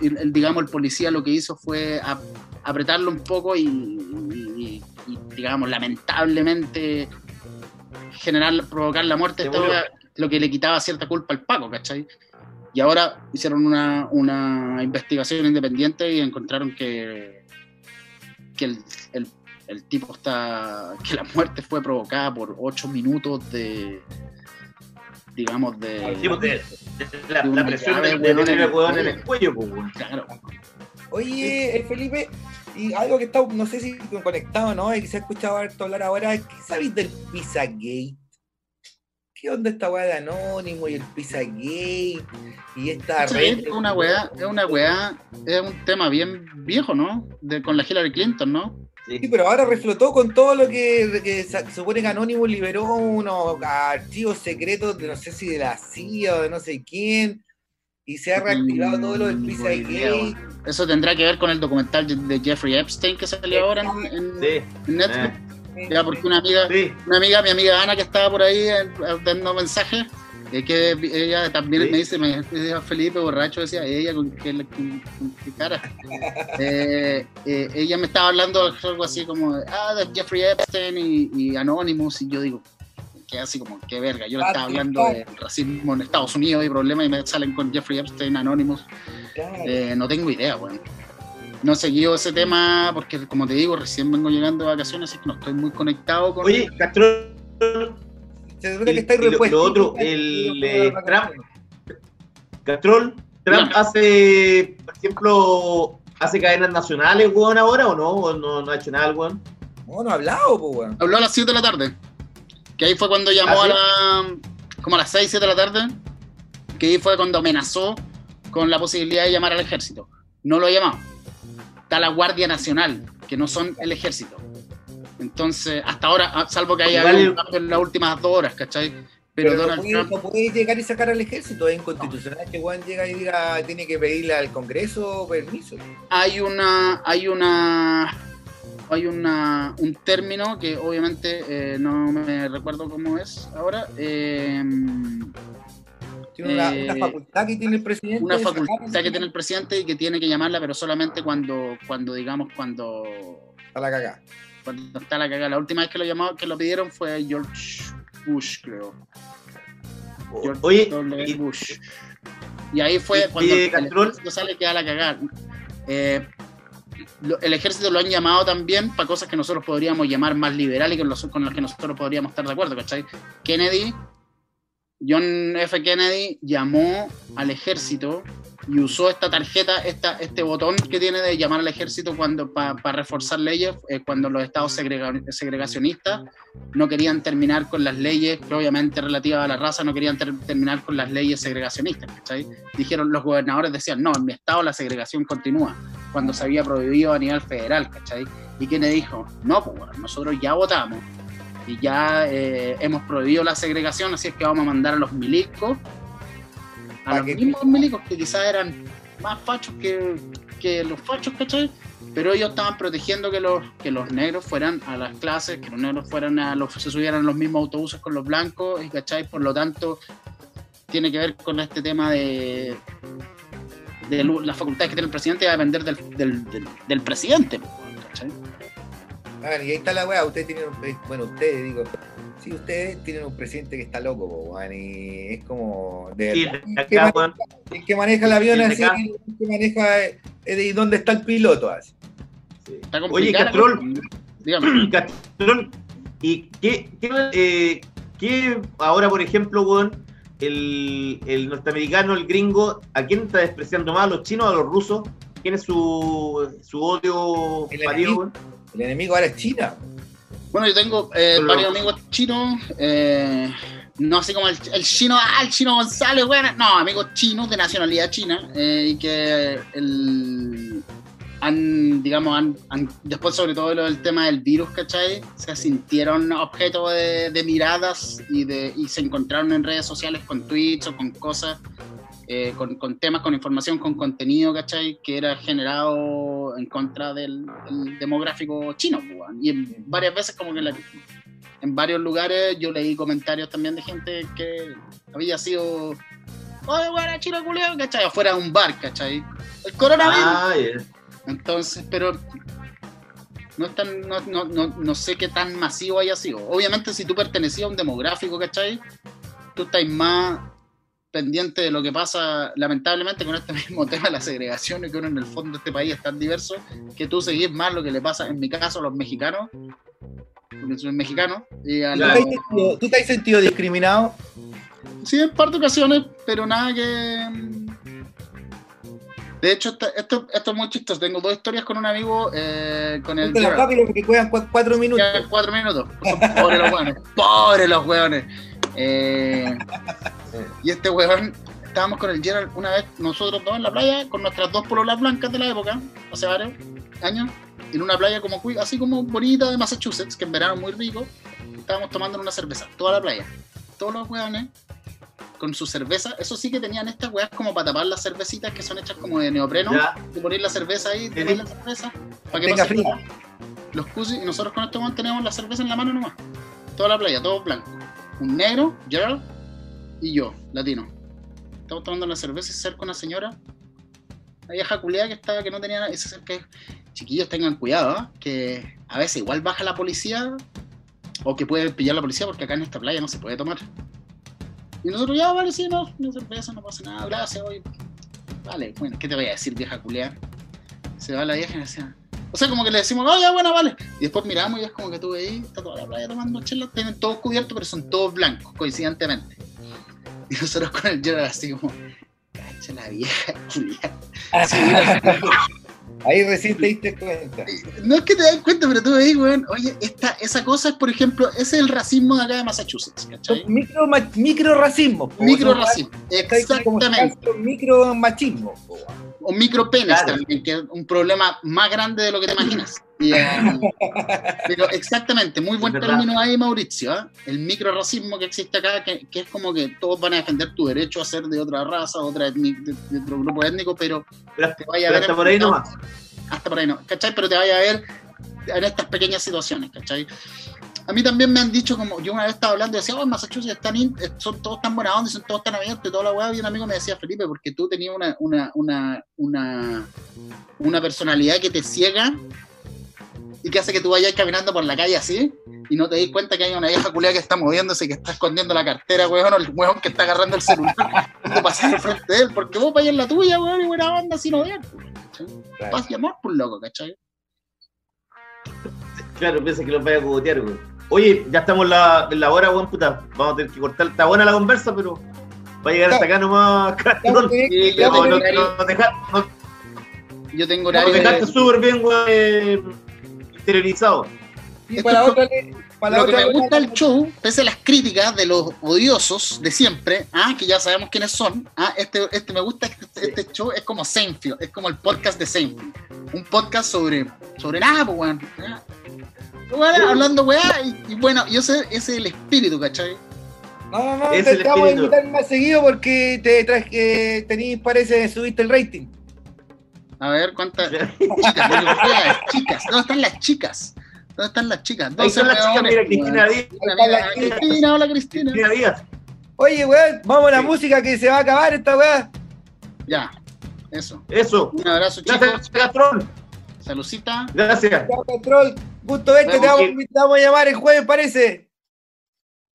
C: el, el, digamos, el policía lo que hizo fue ap- apretarlo un poco y, y- y, digamos, lamentablemente generar, provocar la muerte, era lo que le quitaba cierta culpa al Paco, ¿cachai? Y ahora hicieron una, una investigación independiente y encontraron que, que el, el- el tipo está. que la muerte fue provocada por ocho minutos de. digamos, de.
A: Sí, pues, de- de la,
C: de una
A: la presión de, de tener
C: en
A: el weón en
C: cuello.
A: el cuello, pues.
C: Claro.
B: Oye, eh, Felipe, y algo que está, no sé si conectado o no, y que se ha escuchado harto hablar ahora, ¿qué sabéis del Pizzagate? ¿Qué onda esta weá de Anónimo y el Pizzagate? Y esta
C: Sí,
B: red.
C: es una weá, es una weá, es un tema bien viejo, ¿no? De, con la Hillary Clinton, ¿no?
B: Sí,
A: Sí.
B: pero ahora reflotó con todo lo que, que se supone que Anonymous liberó unos archivos secretos de no sé si de la CIA o de no sé quién, y se ha reactivado todo lo del
C: Mm,
B: Pizza Gate.
C: Eso tendrá que ver con el documental de- de Jeffrey Epstein que salió ahora en, en-
A: Sí,
C: en Netflix.
A: eh,
C: Ya, porque una amiga,
A: sí.
C: una amiga, mi amiga Ana, que estaba por ahí eh, dando mensajes, eh, que ella también
A: Sí.
C: me dice, me decía Felipe borracho, decía ella con qué, con- con qué cara. Eh, eh, ella me estaba hablando de algo así como, ah, de Jeffrey Epstein y, y Anonymous, y yo digo, que así como, qué verga, yo le estaba hablando de racismo en Estados Unidos y problemas y me salen con Jeffrey Epstein, Anonymous. Eh, no tengo idea, weón. No he seguido ese tema porque, como te digo, recién vengo llegando de vacaciones, así que no estoy muy conectado con.
A: Oye, Castro,
B: Se supone que está repuesto.
A: lo otro, el, eh, Trump. Castrol, Trump hace, por ejemplo, hace cadenas nacionales, weón, ahora o no? ¿O no, no ha hecho nada, weón?
B: No, no ha hablado, pues, weón.
C: Habló a las 7 de la tarde. Que ahí fue cuando llamó
A: ¿Ah, sí?
C: a la. como a las 6, 7 de la tarde. Que ahí fue cuando amenazó con la posibilidad de llamar al ejército. No lo ha llamado. Está la Guardia Nacional, que no son el ejército. Entonces, hasta ahora, ah, salvo que haya habido en las últimas dos horas, ¿cachai? Pero,
B: Pero,
C: Donald
B: no, puede,
C: Trump.
B: no puede llegar y sacar al ejército, es inconstitucional que Juan llega y diga, tiene que pedirle al Congreso permiso.
C: hay una hay una hay una un término que obviamente eh, no me recuerdo cómo es ahora eh,
B: Tiene una,
C: Eh,
B: una facultad que tiene el presidente.
C: una facultad que tiene el presidente y que tiene que llamarla pero solamente cuando cuando digamos cuando
B: a la cagada.
C: cuando está la cagada la última vez que lo llamó que lo pidieron fue George Bush creo George
A: Oye,
C: W.
A: y-
C: Bush y ahí fue
A: y-
C: cuando el ejército sale queda la cagada Eh, el ejército lo han llamado también para cosas que nosotros podríamos llamar más liberales y con, los, con las que nosotros podríamos estar de acuerdo, ¿cachai? Kennedy, John F. Kennedy llamó al ejército y usó esta tarjeta, esta, este botón que tiene de llamar al ejército cuando para reforzar leyes, eh, cuando los estados segrega- segregacionistas no querían terminar con las leyes, obviamente relativas a la raza, no querían ter- terminar con las leyes segregacionistas. Dijeron, los gobernadores decían, no, en mi estado la segregación continúa, cuando se había prohibido a nivel federal, ¿cachai? Y Kennedy dijo, no, pues nosotros ya votamos y ya eh, hemos prohibido la segregación, así es que vamos a mandar a los milicos, a los mismos milicos que quizás eran más fachos que, que los fachos, ¿cachai? Pero ellos estaban protegiendo que los, que los negros fueran a las clases, que los negros fueran a los, se subieran a los mismos autobuses con los blancos, y ¿cachai? Por lo tanto, tiene que ver con este tema de, de las facultades que tiene el presidente va a depender del, del, del, del presidente, ¿cachai?
B: Ah, y ahí está la weá, ustedes tienen, un- eh, bueno, ustedes digo, sí, ustedes tienen un presidente que está loco, weón, y es como de
A: Sí,
B: el, que
A: acá,
B: maneja, el que maneja el avión
A: El de
B: así, el que maneja eh, de dónde está el piloto así.
A: Sí.
C: Está
A: Oye, Castrol.
C: Dígame.
A: Castrol, ¿y qué, qué, eh, qué ahora, por ejemplo, weón, el, el norteamericano, el gringo, ¿a quién está despreciando más? ¿A los chinos o a los rusos? ¿Quién es su, su odio
B: El
A: parido,
B: enemigo. El enemigo ahora es China.
C: Bueno, yo tengo eh, varios amigos chinos. eh, no así como el, el chino, ah, el chino González, bueno, no, amigos chinos de nacionalidad china, eh, y que el, han, digamos, han, han- después sobre todo lo del tema del virus, ¿cachai? Se sintieron objeto de, de miradas y, de, y se encontraron en redes sociales con tweets o con cosas, eh, con, con temas, con información, con contenido, ¿cachai? Que era generado en contra del, del demográfico chino, pues, weón. Y en- varias veces como que la- en varios lugares yo leí comentarios también de gente que había sido... Oye, weón, chino culiao, ¿cachai? Afuera de un bar, ¿cachai? El coronavirus.
A: Ah, ya.
C: Entonces, pero no, es tan, no, no, no, no sé qué tan masivo haya sido. Obviamente, si tú pertenecías a un demográfico, ¿cachai? Tú estás más pendiente de lo que pasa, lamentablemente, con este mismo tema de la segregación y que uno en el fondo de este país es tan diverso, que tú seguís más lo que le pasa, en mi caso, a los mexicanos, porque soy mexicano, y a
B: ¿Tú
C: los-
B: te has sentido- ¿Tú te has sentido discriminado?
C: Sí, en par de ocasiones, pero nada que. De hecho, esto, esto, esto es muy chistoso. Tengo dos historias con un amigo, eh, con el.
B: Rápido porque quedan cu- cuatro minutos.
C: Cuatro minutos. Pobres los hueones. Pobres los hueones. Eh, y este hueón, estábamos con el Gerald una vez, nosotros dos en la playa, con nuestras dos pololas blancas de la época, hace varios años, en una playa como así como bonita de Massachusetts, que en verano es muy rico. Estábamos tomando una cerveza, toda la playa. Todos los hueones con su cerveza, eso sí que tenían estas hueas como para tapar las cervecitas que son hechas como de neopreno
A: Ya.
C: de poner la cerveza ahí, poner la cerveza, para que
B: fría.
C: calor. Los cusis, y nosotros con este momento tenemos la cerveza en la mano nomás. Toda la playa, todo blanco. Un negro, Gerald, y yo, latino. Estamos tomando la cerveza y se acerca una señora, una vieja culiada que estaba, que no tenía nada, y se acerca chiquillos, tengan cuidado, ¿ah? que a veces igual baja la policía, o que puede pillar la policía, porque acá en esta playa no se puede tomar. Y nosotros, ya, vale, sí, no, una cerveza, no pasa nada, gracias, oye. Vale, bueno, ¿qué te voy a decir, vieja culiada? Se va la vieja y decía, o sea, como que le decimos, oh, ya, bueno, vale. Y después miramos y es como que tú veis, está toda la playa tomando chelas, tienen todos cubiertos, pero son todos blancos, coincidentemente. Y nosotros con el Gerard así como, cacha la vieja mira,
B: Ahí recién te diste cuenta.
C: no es que te das cuenta, pero tú veis, weón, oye, esta, esa cosa es, por ejemplo, ese es el racismo de acá de Massachusetts, ¿cachai?
B: Micro, ma- micro racismo. po.
C: Micro racismo, exactamente.
B: Micro machismo. po.
C: O micropenes
A: Claro.
C: también, que es un problema más grande de lo que te imaginas. Pero exactamente, muy buen término ahí, Mauricio. ¿ah? El microracismo que existe acá, que, que es como que todos van a defender tu derecho a ser de otra raza, otra de, de otro grupo étnico, pero
A: Pero,
C: te vaya a
A: pero
C: ver.
A: hasta por ahí nomás.
C: Hasta por ahí no, ¿cachai? Pero te vaya a ver en estas pequeñas situaciones, ¿cachai? A mí también me han dicho, como yo una vez estaba hablando y decía, oh, en Massachusetts están in- eh, son todos tan buena onda, son todos tan abiertos y toda la weá. Y un amigo me decía, Felipe, porque tú tenías una, una, una, una, una personalidad que te ciega y que hace que tú vayas caminando por la calle así y no te des cuenta que hay una vieja culia que está moviéndose, que está escondiendo la cartera, weón, o el weón que está agarrando el celular cuando pasas al frente de él, porque vos vayas en la tuya, weón, y buena onda sin odiar, pues.
B: Claro.
C: Paz y amor, por loco, ¿cachai?
A: Claro, piensa que los vaya a cogotear, güey. Oye, ya estamos en la, en la hora, weón, puta. Vamos a tener que cortar. Está buena la conversa, pero va a llegar hasta acá nomás,
C: yo
A: No, no,
C: tengo
A: no, nos dejaste,
C: horario
A: súper bien, weón, eh.
B: Y para otra, para
C: Lo que me gusta del show, pese a las críticas de los odiosos de siempre, ah, que ya sabemos quiénes son, ah, este, este me gusta este, este show es como Seinfeld, es como el podcast de Seinfeld. Un podcast sobre, sobre nada, pues, weón. ah. Weón, hablando weá, y, y bueno, yo sé, ese es el espíritu, ¿cachai?
B: No, no, no,
A: Es
B: te,
A: el
B: invitar más seguido porque te traje, tenías, parece, subiste el rating.
C: A ver, ¿cuántas chicas? bueno, las chicas, ¿dónde están las chicas? ¿Dónde están las chicas? 12
A: son las chicas, mira. Cristina Díaz.
C: Mira, Cristina, hola Cristina.
A: Cristina Díaz.
B: Oye, weón, vamos a la
A: Sí.
B: música que se va a acabar esta weá.
C: Ya, eso.
A: Eso.
C: Un abrazo, chicos.
A: Gracias, Castrón.
C: Salucita.
A: Gracias.
B: Gusto verte, te vamos,
A: que-
B: te vamos a llamar el jueves, parece.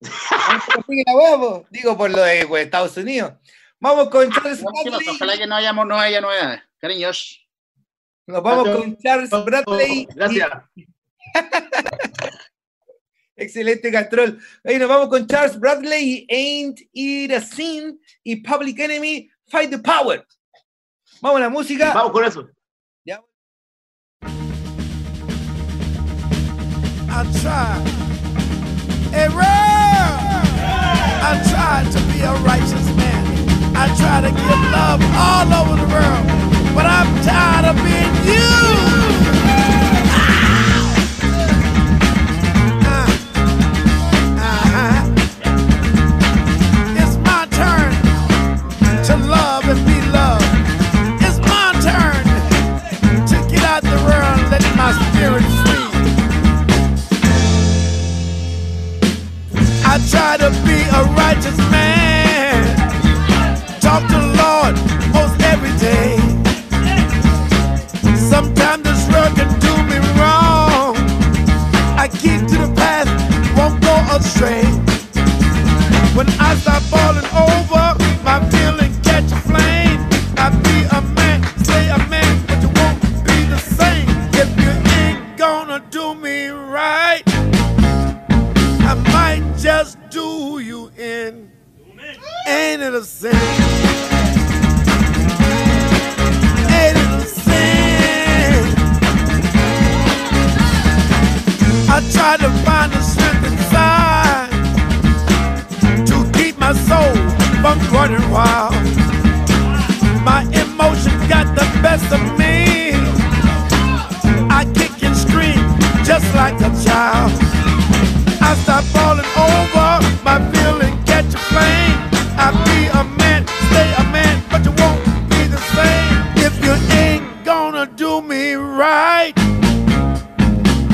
B: La po. Digo por lo de pues, Estados Unidos. Vamos con Charles
C: ¿Qué pasa?
B: Bradley.
C: Ojalá que no, hayamos, no haya novedades. Cariños.
B: Nos vamos con Charles Bradley. y-
A: Gracias.
B: Excelente Castrol. Ahí nos vamos con Charles Bradley y Ain't It a Sin y Public Enemy Fight the Power. Vamos a la música.
A: Vamos con eso.
D: I try. Hey! I try to be a righteous man. I try to give love all over the world, but I'm tired of being you. Uh-huh. It's my turn to love and be loved. It's my turn to get out the let my spirit. I try to be a righteous man. Astray. When I start falling over, my feeling catch a flame. I be a man, say a man, but you won't be the same if you ain't gonna do me right. I might just do you in. Ain't it a sin? I try to find from running wild. My emotions got the best of me. I kick and scream just like a child. I stop falling over, my feeling catch a flame. I be a man, stay a man, but you won't be the same if you ain't gonna do me right.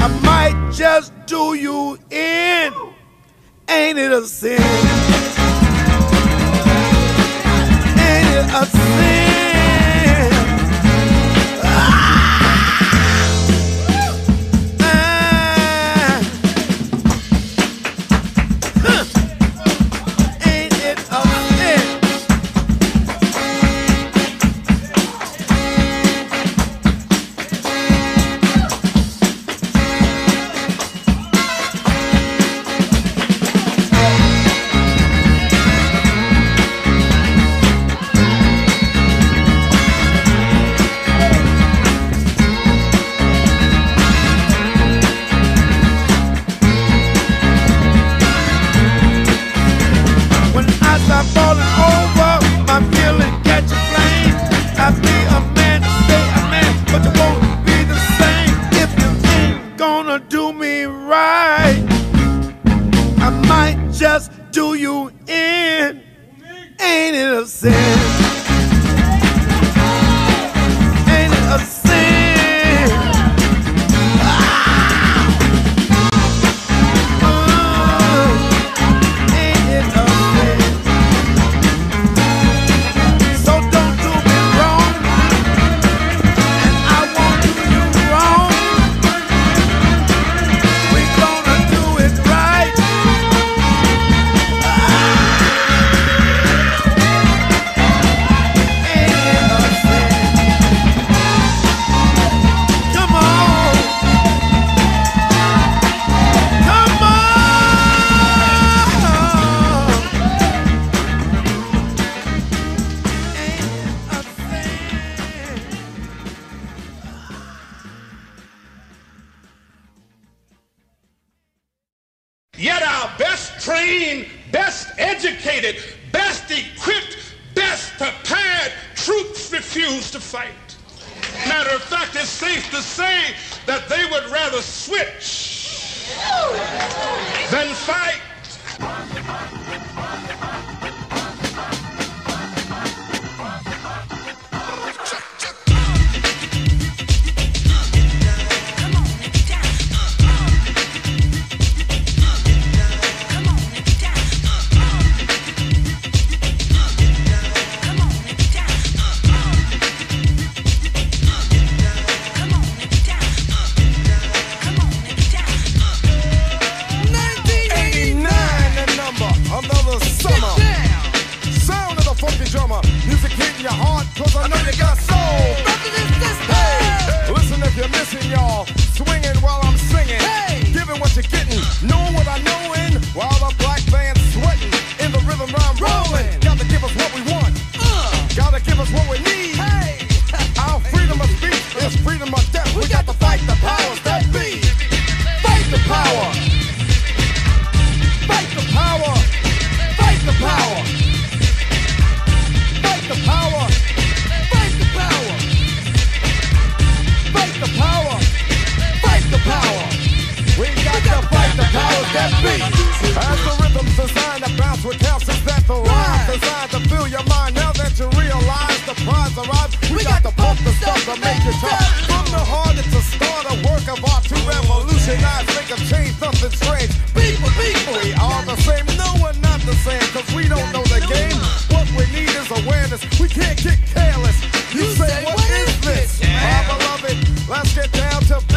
D: I might just do you in. Ain't it a sin? Ain't it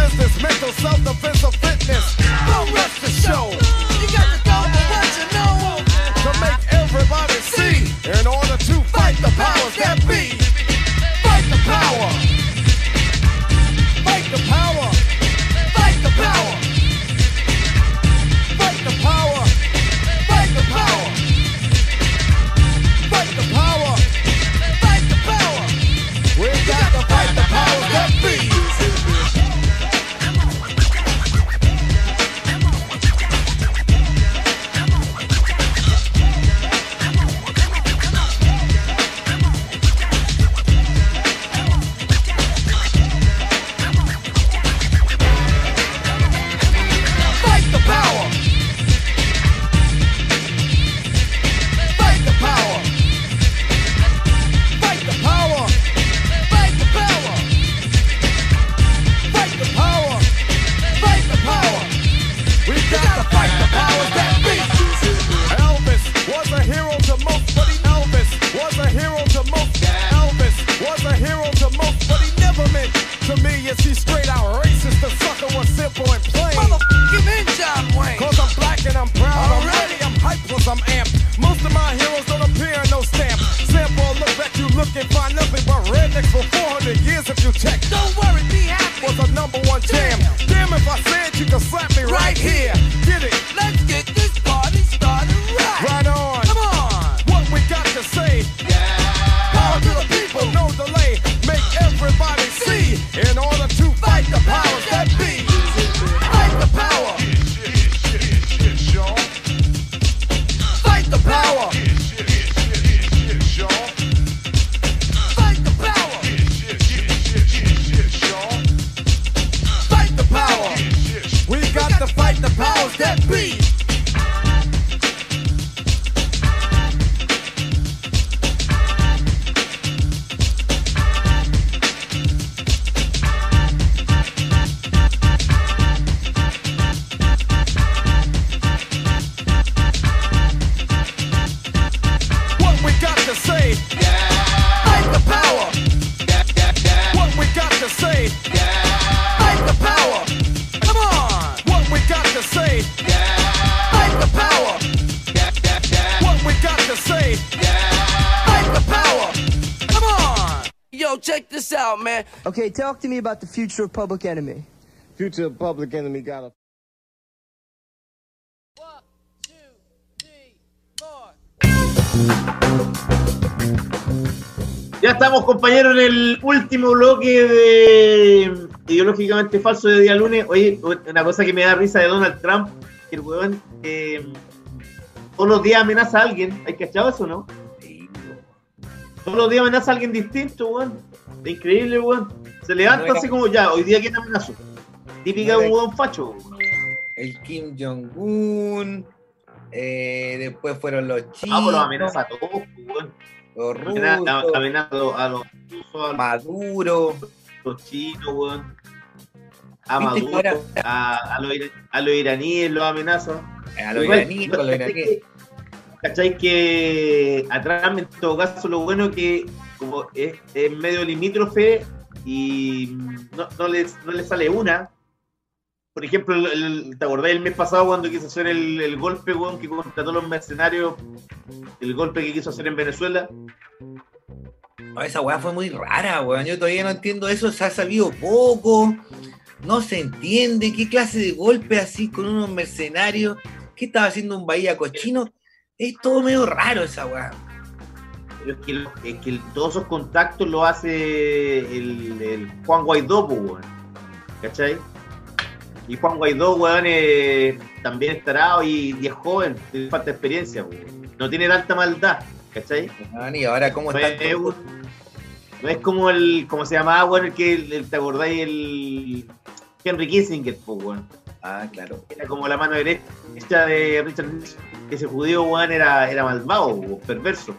E: business. Mental self-defense of fitness.
F: Okay, talk to me about the future of Public Enemy.
G: Future of Public Enemy got a
A: Ya estamos, compañeros, en el último bloque de Ideológicamente Falso de día lunes. Oye, una cosa que me da risa de Donald Trump, que el weón eh, todos los días amenaza a alguien. ¿Hay cachado eso no? Todos los días amenaza a alguien distinto, weón. Es increíble, weón. Se levanta así como ya, hoy día quién amenazó. Típica de un facho.
B: El Kim Jong-un. eh, después fueron los
A: Ah,
B: chinos.
A: pues los amenaza a todos, weón.
B: Los rusos.
A: amenaza a los rusos, a
B: Maduro.
A: los chinos, weón. A
B: ¿Viste que
A: Maduro,
B: ahora-
A: a, a los, a los iraníes los amenaza.
B: A los
A: Igual,
B: iraníes,
A: ¿no
B: con los iraníes.
A: ¿Cachai que atrás, en todo caso, lo bueno que como es, es medio limítrofe y no, no, le, no le sale una? Por ejemplo, ¿te acordás el mes pasado cuando quiso hacer el, el golpe, weón, que contrató a los mercenarios? El golpe que quiso hacer en Venezuela.
B: No, esa weá fue muy rara, weón. Yo todavía no entiendo eso, se ha sabido poco. No se entiende qué clase de golpe así con unos mercenarios. ¿Qué estaba haciendo un Bahía cochino? Es todo medio raro esa weá.
A: Pero es que, es que todos esos contactos lo hace el, el Juan Guaidó, pues, weón. ¿Cachai? Y Juan Guaidó, weón, eh, también estará y, y es joven, tiene falta de experiencia, weón. No tiene tanta maldad, ¿cachai?
B: Weón, Y ahora, ¿cómo
A: No
B: están
A: es, no es como el, como se llamaba, weón, el que el- te acordáis, el Henry Kissinger, pues, weón.
B: Ah, claro.
A: Era como la mano derecha de Richard Nixon. Ese judío, weón, era, era malvado, weón, perverso.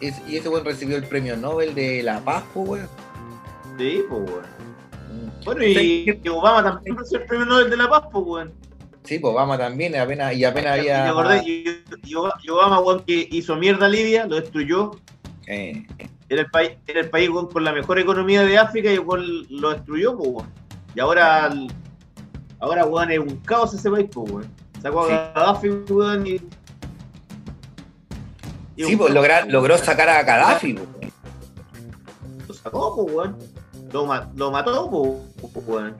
B: Es- y ese weón recibió el premio Nobel de la Paz, pues, weón.
A: Sí, pues, weón.
B: Mm.
A: Bueno, y que Obama también recibió el premio Nobel de la Paz, pues, weón.
B: Sí, pues Obama también, apenas, y apenas
A: ¿Te
B: había.
A: acordás? Y, y- y Obama, weón, que hizo mierda a Libia, lo destruyó.
B: Eh,
A: Era el país, era el país weón, con la mejor economía de África y weón, lo destruyó, pues, weón. Y ahora, ahora weón, es un caos ese país, pues, weón. Sacó
B: Sí.
A: a Gaddafi, weón, y.
B: sí, pues logra- logró sacar a Gaddafi. pues.
A: Lo sacó, pues, weón. Lo, lo mató, pues, weón.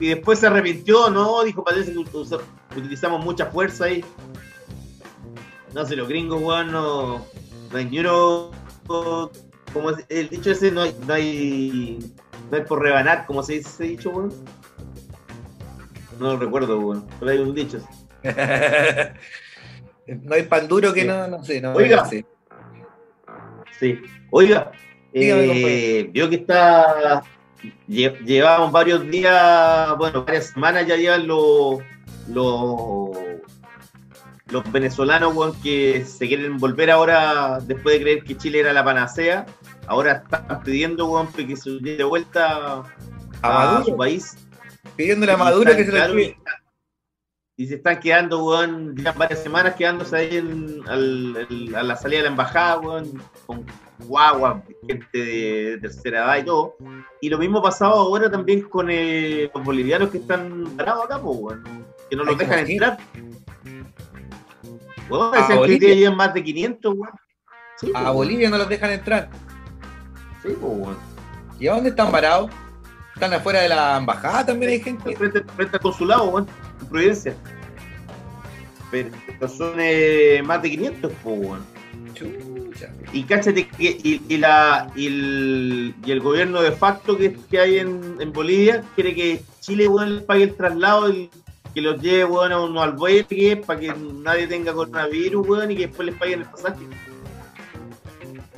A: Y después se arrepintió, ¿no? Dijo, parece que utilizamos mucha fuerza ahí. No sé, los gringos, weón, no, no hay ni uno. Como el dicho ese, no hay, no hay. No hay por rebanar, como se dice ese dicho, weón. No lo recuerdo, weón. Pero hay un dicho.
B: no hay pan duro que no, no sé, no,
A: Oiga.
B: sé.
A: Sí. Oiga,
B: Dígame,
A: eh, vio que está. lle- Llevamos varios días, bueno, varias semanas ya llevan los. Los, los venezolanos, weón, que se quieren volver ahora, después de creer que Chile era la panacea, ahora están pidiendo, weón, que se lleve de vuelta
B: A
A: a, su país.
B: Pidiéndole a Maduro que se lo
A: claro. Y se están quedando, weón, ya varias semanas quedándose ahí en- al- el- a la salida de la embajada, weón, con guagua, gente de, tercera edad y todo. Y lo mismo pasado ahora también con eh, los bolivianos que están parados acá, pues, weón, que no los dejan entrar. Weón,
B: ¿A
A: decían que hoy
B: Bolivia?
A: día llevan más de 500, weón. Sí,
B: A Bolivia no los dejan entrar.
A: Sí, pues, weón.
B: ¿Y a dónde están parados? ¿Están afuera de la embajada también hay gente?
A: Frente, frente al consulado, weón, en Providencia. Pero son eh, más de 500, pues.
B: Chucha.
A: Y cáchate que y, y la, y, el, y el gobierno de facto que, que hay en, en Bolivia quiere que Chile les pague el traslado y que los lleve a unos albergues para que nadie tenga coronavirus weón, y que después les paguen el pasaje.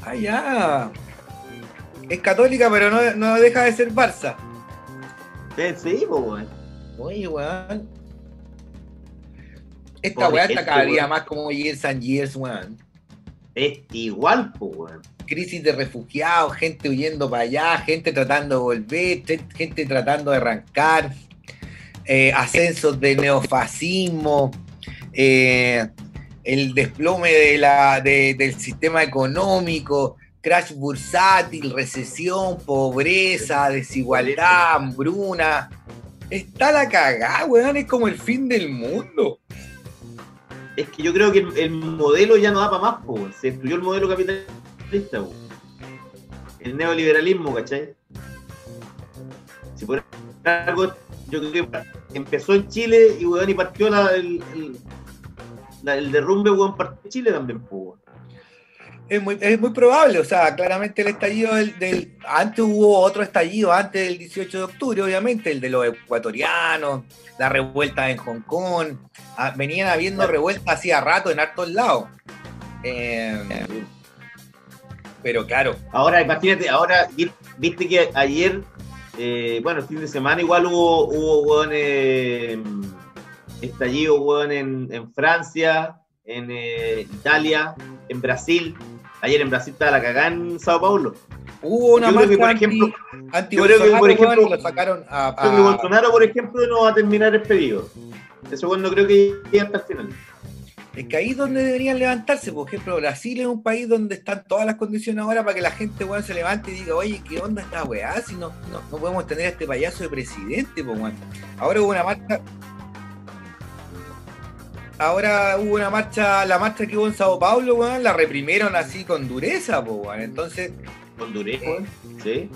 B: Ah, ya. Es católica, pero no, no deja de ser Barça.
A: Sí, sí, pues, weón.
B: Oye, weón. Esta weá está cada día más como Years and Years, weón.
A: Es igual, pues, weón.
B: Crisis de refugiados, gente huyendo para allá, gente tratando de volver, te- gente tratando de arrancar, eh, ascensos de neofascismo, eh, el desplome de la, de- del sistema económico, crash bursátil, recesión, pobreza, desigualdad, hambruna. Está la cagada, weón, es como el fin del mundo.
A: Es que yo creo que el, el modelo ya no da para más, weón. Se destruyó el modelo capitalista. El neoliberalismo, ¿cachai? Si por algo, yo creo que empezó en Chile y, weón, y partió la- el, el- derrumbe, weón, partió en Chile también, weón.
B: Es muy, es muy probable, o sea, claramente el estallido del, Antes hubo otro estallido, antes del 18 de octubre, obviamente, el de los ecuatorianos, la revuelta en Hong Kong, ah, venían habiendo revueltas hacía rato en hartos lados. Eh, pero claro,
A: Ahora, imagínate, ahora, vi- viste que ayer, eh, bueno, el fin de semana igual hubo, hubo weón, eh, estallido, en Francia, en eh, Italia, en Brasil. Ayer en Brasil estaba la cagada en Sao Paulo.
B: hubo una
A: Yo creo que, por ejemplo,
B: anti,
A: yo creo que, por ejemplo,
B: lo sacaron a,
A: Creo que
B: a-
A: Bolsonaro, por ejemplo, no va a terminar el pedido. Eso, bueno, no creo que llegue hasta el final.
B: Es que ahí es donde deberían levantarse. Por ejemplo, Brasil es un país donde están todas las condiciones ahora para que la gente weón, se levante y diga, oye, ¿qué onda esta weá? Si no, no, no podemos tener a este payaso de presidente, pues, weón. Ahora hubo una marcha. Ahora hubo una marcha, la marcha que hubo en Sao Paulo, weón, la reprimieron así con dureza, weón. Entonces,
A: Con dureza, weón. Sí.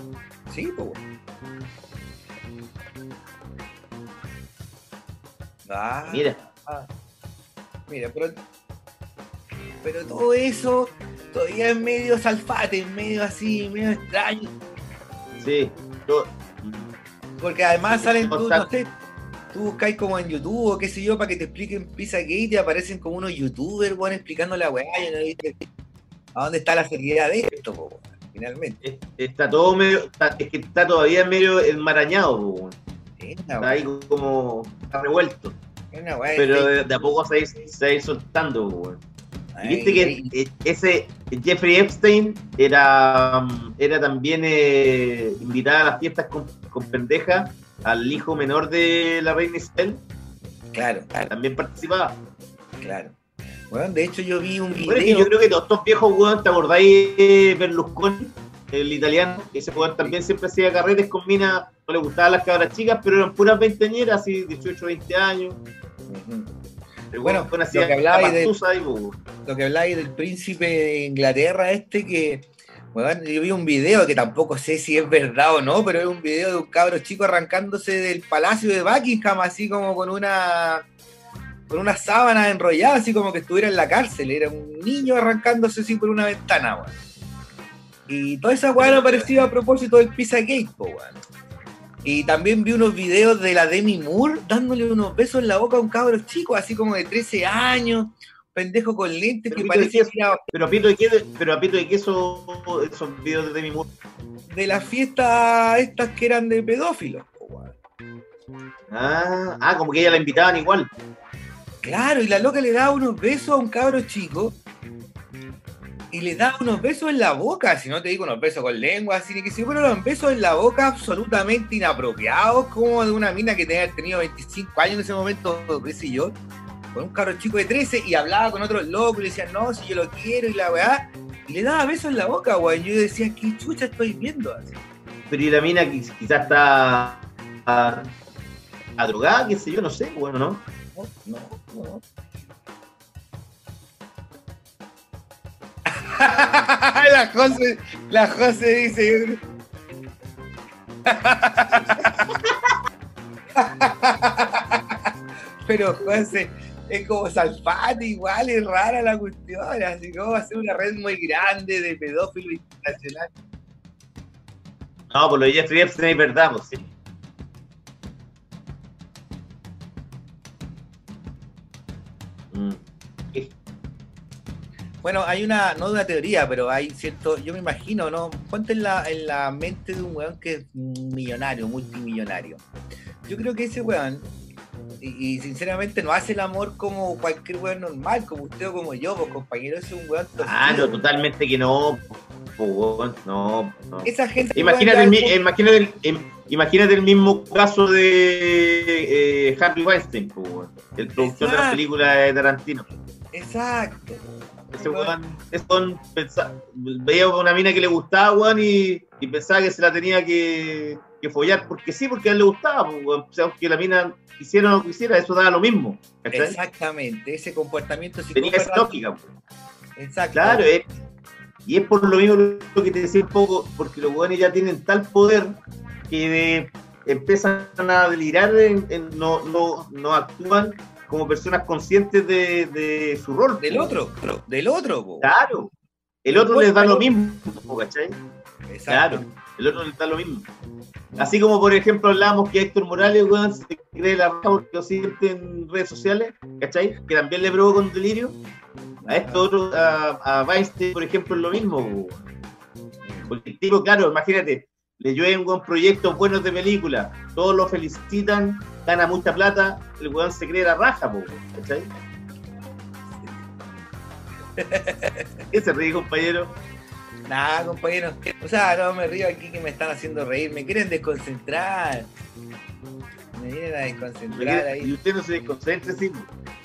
B: sí, pues, weón. Ah,
A: Mira,
B: Mira, pero, pero todo eso todavía es medio salfate, es medio así, medio extraño.
A: sí. Yo-
B: Porque además salen tú, no sé, tú buscáis como en YouTube o qué sé yo para que te expliquen Pizzagate y aparecen como unos youtubers, weón, explicando la weá. y ¿A dónde está la seriedad de esto, po, finalmente?
A: es- está todo medio. está- es que está todavía medio enmarañado, po.
B: Es
A: Está ahí como. Está revuelto.
B: es una weá
A: Pero de, de a poco se va a ir, soltando, po,
B: Ay,
A: Viste que eh, ese Jeffrey Epstein era, mm, era también eh, invitado a las fiestas con, con pendeja al hijo menor de la reina Isabel.
B: Claro, claro,
A: También participaba.
B: claro. Bueno, de hecho yo vi un
A: Bueno,
B: video.
A: yo creo que todos estos viejos, weón, ¿te acordáis de Berlusconi? El italiano, que ese weón también siempre hacía carretes con minas, no le gustaban las cabras chicas, pero eran puras veinteañeras, así 18, 20 años. El
B: Bueno,
A: weón
B: lo que de-
A: ahí,
B: lo que habláis del príncipe de Inglaterra este que bueno, yo vi un video que tampoco sé si es verdad o no, pero es un video de un cabro chico arrancándose del palacio de Buckingham así como con una con una sábana enrollada así como que estuviera en la cárcel, era un niño arrancándose así por una ventana, weón. Y toda esa weá no parecía a propósito del Pizzagate, po, weón. Y también vi unos videos de la Demi Moore dándole unos besos en la boca a un cabro chico, así como de 13 años, pendejo con lentes
A: Pero
B: que
A: Pito,
B: parece
A: ¿de qué-
B: que era
A: Pero a Pito de qué, pero a Pito de qué esos, esos videos de Demi Moore.
B: de las fiestas estas que eran de pedófilos.
A: Ah, ah, como que ella la invitaban igual.
B: Claro, y la loca le daba unos besos a un cabro chico y le daba unos besos en la boca, si no te digo unos besos con lengua, así ni que si pero eran besos en la boca absolutamente inapropiados, como de una mina que tenía tenido 25 años en ese momento, qué sé yo, con un cabro chico de 13 y hablaba con otros locos y le decían, no, si yo lo quiero y la weá, y le daba besos en la boca, weón. Yo decía, ¿qué chucha estoy viendo? Así.
A: Pero y la mina quiz- quizás está a, a drogada, qué sé yo, no sé, bueno, ¿no?
B: No, no, no. la José, la José dice. Pero José, es como Salfate igual, es rara la cuestión, así como va a ser una red muy grande de pedófilos internacionales.
A: No, por lo de Jeffrey Epstein es verdad, pues sí. Mm.
B: Bueno, hay una, no una teoría, pero hay cierto, yo me imagino, ¿no? Ponte en la, en la mente de un weón que es millonario, multimillonario. Yo creo que ese weón, y, y sinceramente no hace el amor como cualquier weón normal, como usted o como yo, pues compañero, es un weón
A: Ah, no, totalmente que no. weón, No, no.
B: Esa gente
A: Imagínate el,
B: ya-
A: mi- imagínate, el, im- imagínate el mismo caso de eh, Harvey Weinstein, weón, el productor de la película de Tarantino.
B: Exacto.
A: Ese weón, weón veía una mina que le gustaba, weón, y, y pensaba que se la tenía que, que follar, porque sí, porque a él le gustaba, pues, weón. o sea, aunque la mina quisiera o no quisiera, eso daba lo mismo. ¿cachai?
B: Exactamente, ese comportamiento
A: Tenía esa lógica. pues.
B: Exacto.
A: Claro, es- y es por lo mismo lo que te decía un poco, porque los weones ya tienen tal poder que de- empiezan a delirar, en, en- no, no, no actúan como personas conscientes de, de su rol.
B: Del otro, del otro, po.
A: Claro. El otro les da lo mismo, ¿cachai?
B: Exacto.
A: Claro, el otro da lo mismo. Así como, por ejemplo, hablamos que Héctor Morales, weón, se cree la raja porque lo siente en redes sociales, ¿cachai? Que también le provoca un delirio. A esto otro, a, a Weinstein, por ejemplo, es lo mismo. Porque el tipo, claro, imagínate, le llueven proyectos buenos de película, todos lo felicitan, gana mucha plata, el weón se cree la raja, weón, ¿cachai? ¿Qué se ríe, compañero?
B: Nada, compañero. O sea, no me río aquí que me están haciendo reír. Me quieren desconcentrar. Me vienen a desconcentrar
A: Y
B: ahí.
A: usted no se desconcentre, sí.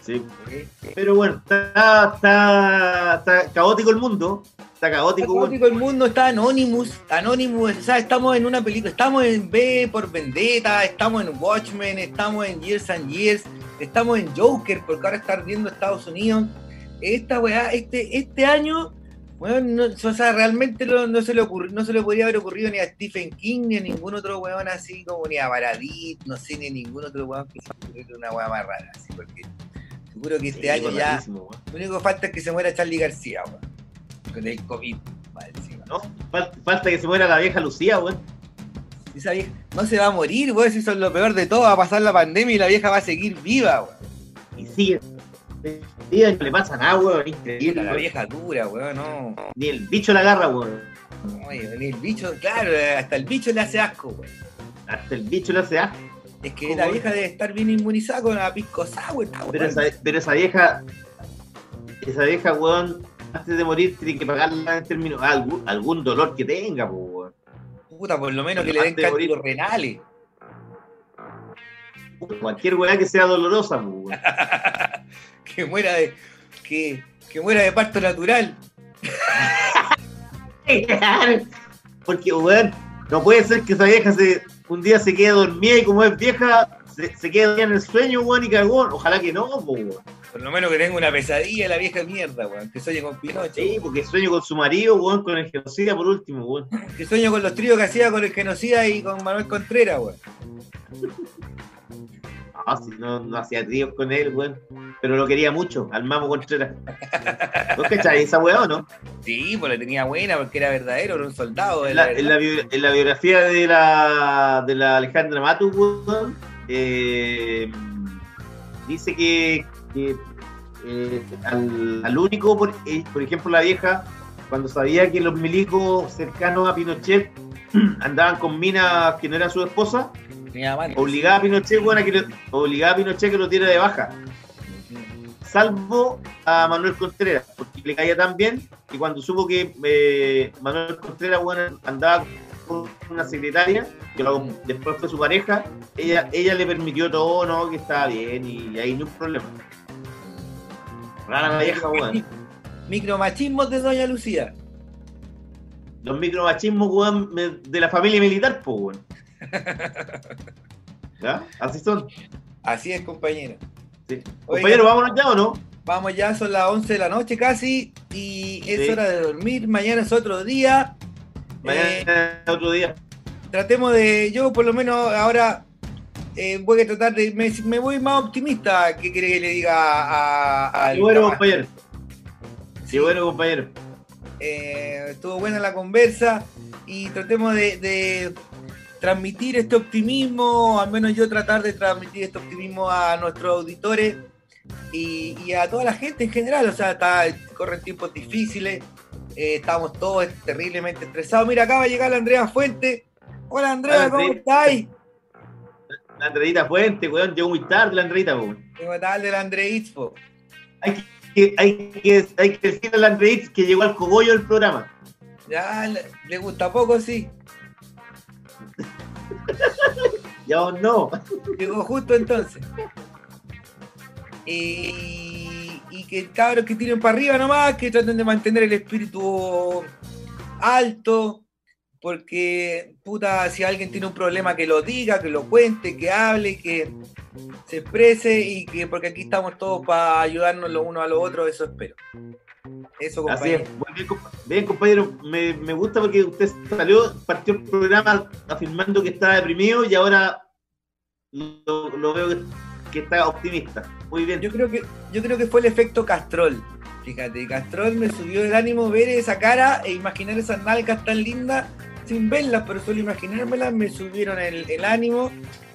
A: sí.
B: ¿ok?
A: Pero bueno, está, está, está caótico el mundo. Está
B: Está
A: caótico, weón.
B: caótico el mundo, está Anonymous, Anonymous, o sea, estamos en una película, estamos en B por Vendetta, estamos en Watchmen, estamos en Years and Years, estamos en Joker, porque ahora está ardiendo Estados Unidos. Esta weá, este, este año, weón, no, o sea, realmente no, no se le ocurrió, no se le podría haber ocurrido ni a Stephen King, ni a ningún otro weón así como ni a Baradit, no sé, ni a ningún otro weón que se una weá más rara, así, porque seguro que este
A: Sí,
B: año ya, lo único que falta es que se muera Charlie García, weón, con el COVID, encima.
A: ¿No? Fal- Falta que se muera la vieja Lucía, weón.
B: Esa vieja no se va a morir, weón, si eso es lo peor de todo, va a pasar la pandemia y la vieja va a seguir viva, weón.
A: Y sigue. No le pasa nada, weón. Increíble.
B: La vieja dura, weón, no.
A: Ni el bicho la agarra, weón.
B: Oye, ni el bicho, claro, hasta el bicho le hace asco, weón.
A: Hasta el bicho le hace asco.
B: Es que la vieja debe estar bien inmunizada con la pisco sour,
A: Pero
B: weón.
A: esa, pero esa vieja, esa vieja, weón, antes de morir tiene que pagarla en términos, algún, algún dolor que tenga, weón.
B: Puta, por lo menos que le den
A: Antes de
B: cálculos renales.
A: Cualquier weá que sea dolorosa, weón.
B: que muera de. Que, que muera de parto natural.
A: Porque, weón, no puede ser que esa vieja se, un día se quede dormida y como es vieja, se, se quede en el sueño, weón, y cagó. Ojalá que no, weón.
B: Por lo menos que tenga una pesadilla la vieja mierda, weón. Que sueñe con Pinocho.
A: Sí, porque sueño con su marido, weón, con el genocida por último, weón.
B: Que sueño con los tríos que hacía con el genocida y con Manuel Contreras, weón.
A: Ah, si no, no hacía tríos con él, weón. Pero lo quería mucho, al Mamo Contreras. ¿Vos cachai esa weá o no?
B: Sí, pues la tenía buena porque era verdadero, era un soldado.
A: En
B: la
A: en la bio- en la biografía de la, de la Alejandra Matus, weón, eh, dice que, que, eh, al, al único, por, eh, por ejemplo, la vieja, cuando sabía que los milicos cercanos a Pinochet andaban con minas que no eran su esposa,
B: Tenía
A: obligaba a Pinochet, a que lo, obligaba a Pinochet que lo diera de baja. Salvo a Manuel Contreras, porque le caía tan bien que cuando supo que eh, Manuel Contreras weón, andaba con una secretaria, que luego después fue su pareja, ella, ella le permitió todo, no, que estaba bien y ahí no hay problema. Rara la vieja, weón.
B: Micromachismos de Doña Lucía.
A: Los micromachismos, weón, de la familia militar, pues, weón. ¿Ya? Así son.
B: Así es, compañero.
A: Sí.
B: Oiga.
A: Compañero, vámonos ya o no?
B: Vamos ya, son las 11 de la noche casi y es
A: Sí.
B: hora de dormir. Mañana es otro día.
A: Mañana
B: Eh,
A: otro día.
B: tratemos de, yo por lo menos ahora eh, voy a tratar de, me, me voy más optimista. ¿Qué quiere que le diga a, a-
A: bueno, compañero. Qué bueno, compañero.
B: Eh, estuvo buena la conversa y tratemos de, de transmitir este optimismo, al menos yo tratar de transmitir este optimismo a nuestros auditores y, y a toda la gente en general. O sea, está, corren tiempos difíciles, eh, estamos todos terriblemente estresados. Mira, acaba de llegar la Andrea Fuente. Hola Andrea,
A: Hola,
B: ¿cómo
A: Andrea.
B: estáis?
A: La Andreita Fuente, weón, llegó muy tarde la Andreita, weón.
B: ¿Cómo tal de la Andreitspo?
A: Hay que, hay que, hay que decirle a la Andreita que llegó al cogollo del programa.
B: Ya, le gusta poco, sí.
A: Ya o no.
B: Llegó justo entonces. Y, y que cabros que tiren para arriba nomás, que traten de mantener el espíritu alto, porque puta, si alguien tiene un problema que lo diga, que lo cuente, que hable, que se exprese y que porque aquí estamos todos para ayudarnos los unos a los otros, eso espero. Eso,
A: Así
B: compañero.
A: es. Muy bien, compa- bien, compañero, me, me gusta porque usted salió, partió el programa afirmando que estaba deprimido y ahora lo, lo veo que, que está optimista. Muy bien.
B: Yo creo que, yo creo que fue el efecto Castrol. Fíjate, Castrol me subió el ánimo ver esa cara e imaginar esas nalgas tan lindas sin verlas, pero solo imaginármelas me subieron el, el ánimo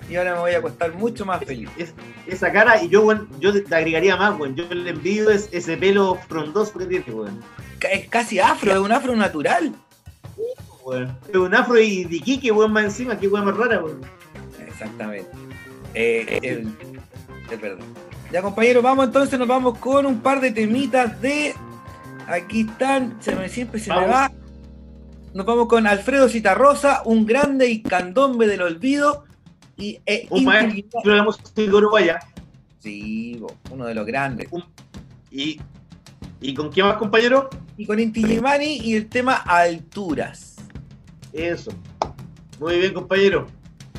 B: y ahora me voy a acostar mucho más feliz.
A: Es- esa cara, y yo, weón, yo te agregaría más, weón. Yo le envidio es, ese pelo frondoso que tiene, weón.
B: Ca- Es casi afro, es un afro natural.
A: Es un afro y de Iquique, weón, más encima, qué weón más rara, weón.
B: Exactamente. Eh, verdad. Ya compañeros, vamos entonces, nos vamos con un par de temitas de. Aquí están, se me, siempre se me va. Nos vamos con Alfredo Citarrosa, un grande y candombe del olvido. Y, e
A: Un maestro de la música uruguaya.
B: Sí, bo, uno de los grandes.
A: Y, ¿Y con quién más, compañero?
B: Y con Inti Illimani y el tema Alturas.
A: Eso. Muy bien, compañero.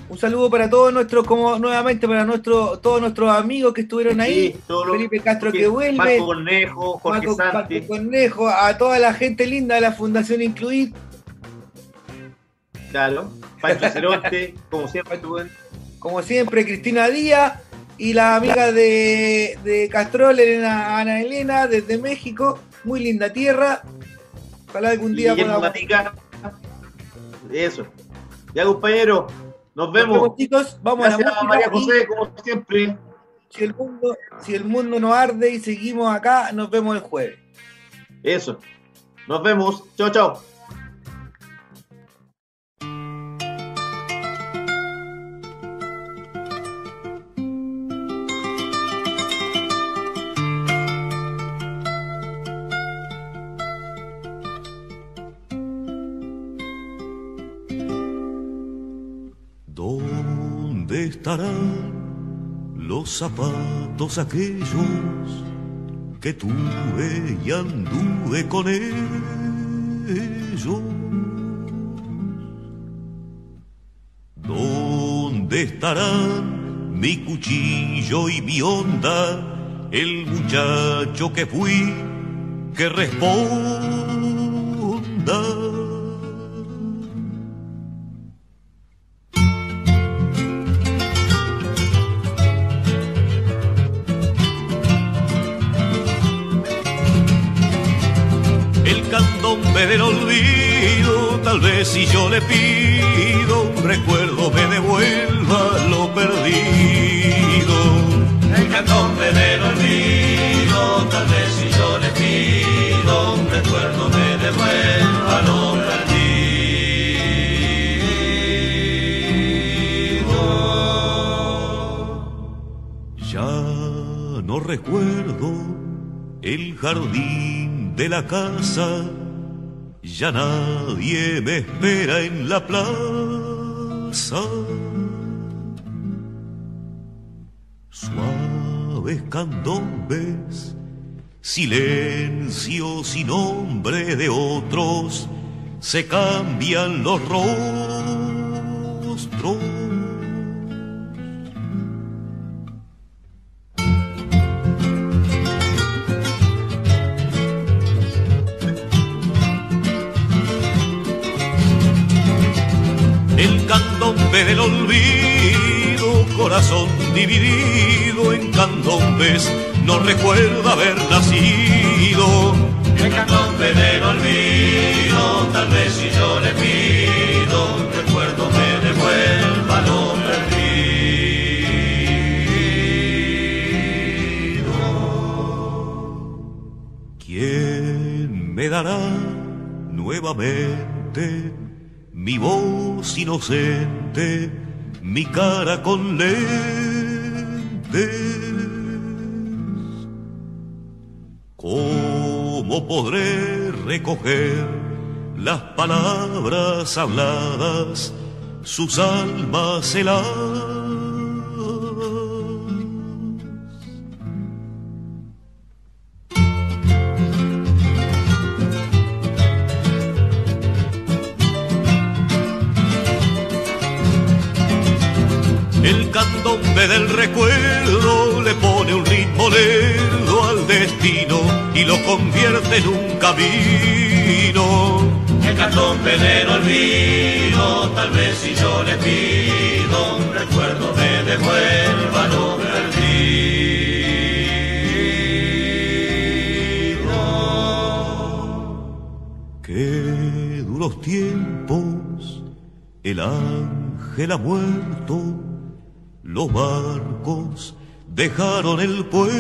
B: Un saludo para todos nuestros, como nuevamente para nuestro, todos nuestros amigos que estuvieron ahí.
A: Sí,
B: Felipe Castro que
A: que-
B: vuelve.
A: Marco Cornejo, Jorge
B: Marco,
A: Santi.
B: Marco Cornejo, a toda la gente linda de la Fundación Incluir.
A: Claro. Pancho Ceronte, como siempre, weón.
B: Como siempre, Cristina Díaz y la amiga de, de Castrol, Elena, Ana Elena, desde México. Muy linda tierra. Ojalá algún día podamos-.
A: Eso. Ya, compañero. Nos
B: Nos
A: vemos.
B: vemos, chicos. Vamos a la
A: María
B: y
A: José, como siempre.
B: Si el, mundo, si el mundo no arde y seguimos acá, nos vemos el jueves.
A: Eso. Nos vemos. Chao, chao.
H: ¿Dónde estará los zapatos aquellos que tuve y anduve con ellos. ¿Dónde estarán mi cuchillo y mi onda? El muchacho que fui, que responda. Si yo le pido un recuerdo me devuelva lo perdido.
I: El candombe del olvido, tal vez si yo le pido un recuerdo me devuelva lo perdido.
H: Ya no recuerdo el jardín de la casa, ya nadie me espera en la plaza. Suaves candombes, silencios y nombre de otros, se cambian los rostros. Dividido en candombes, no recuerda haber nacido.
I: El candombe del olvido, tal vez si yo le pido recuerdo me devuelva lo perdido.
H: ¿Quién me dará nuevamente mi voz inocente, mi cara con ¿Cómo podré recoger las palabras habladas, sus almas heladas? En un camino.
I: El candombe del olvido, tal vez si yo le pido un recuerdo me devuelva lo perdido.
H: Qué duros tiempos, el ángel ha muerto, los barcos dejaron el puerto.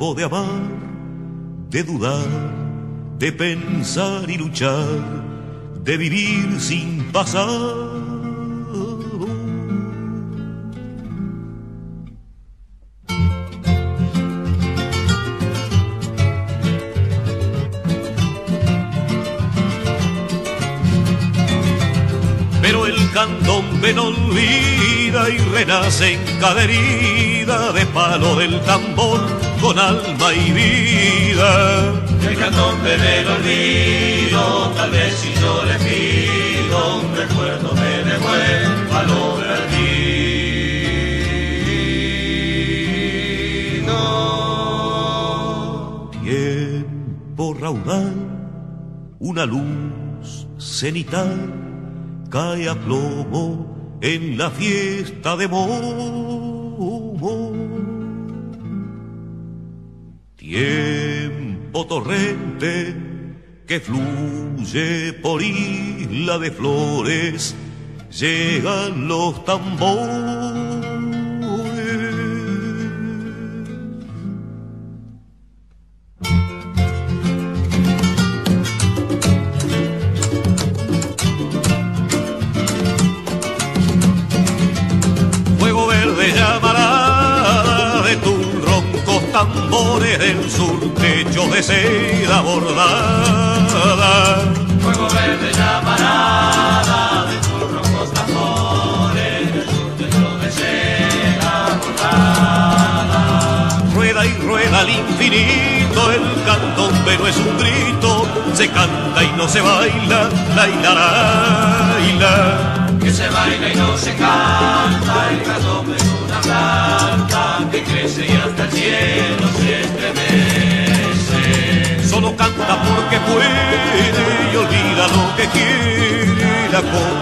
H: De amar, de dudar, de pensar y luchar, de vivir sin pasar. Pero el candombe no olvida y renace en cada herida de palo del tambor con alma y vida.
I: El candombe del olvido, tal vez si yo le pido un recuerdo me devuelva lo perdido.
H: Tiempo raudal, una luz cenital cae a plomo en la fiesta de Momo. Tiempo torrente que fluye por isla de flores, llegan los tambores.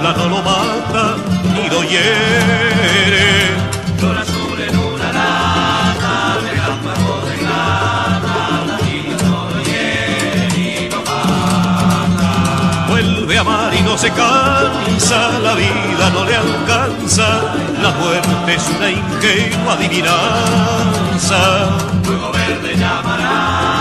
H: La copla no lo mata ni lo hiere.
I: Azul en una lata, relámpago de plata, la niña no lo hiere ni lo mata.
H: Vuelve a amar y no se cansa, la vida no le alcanza, la muerte es una ingenua adivinanza.
I: Fuego verde llamará.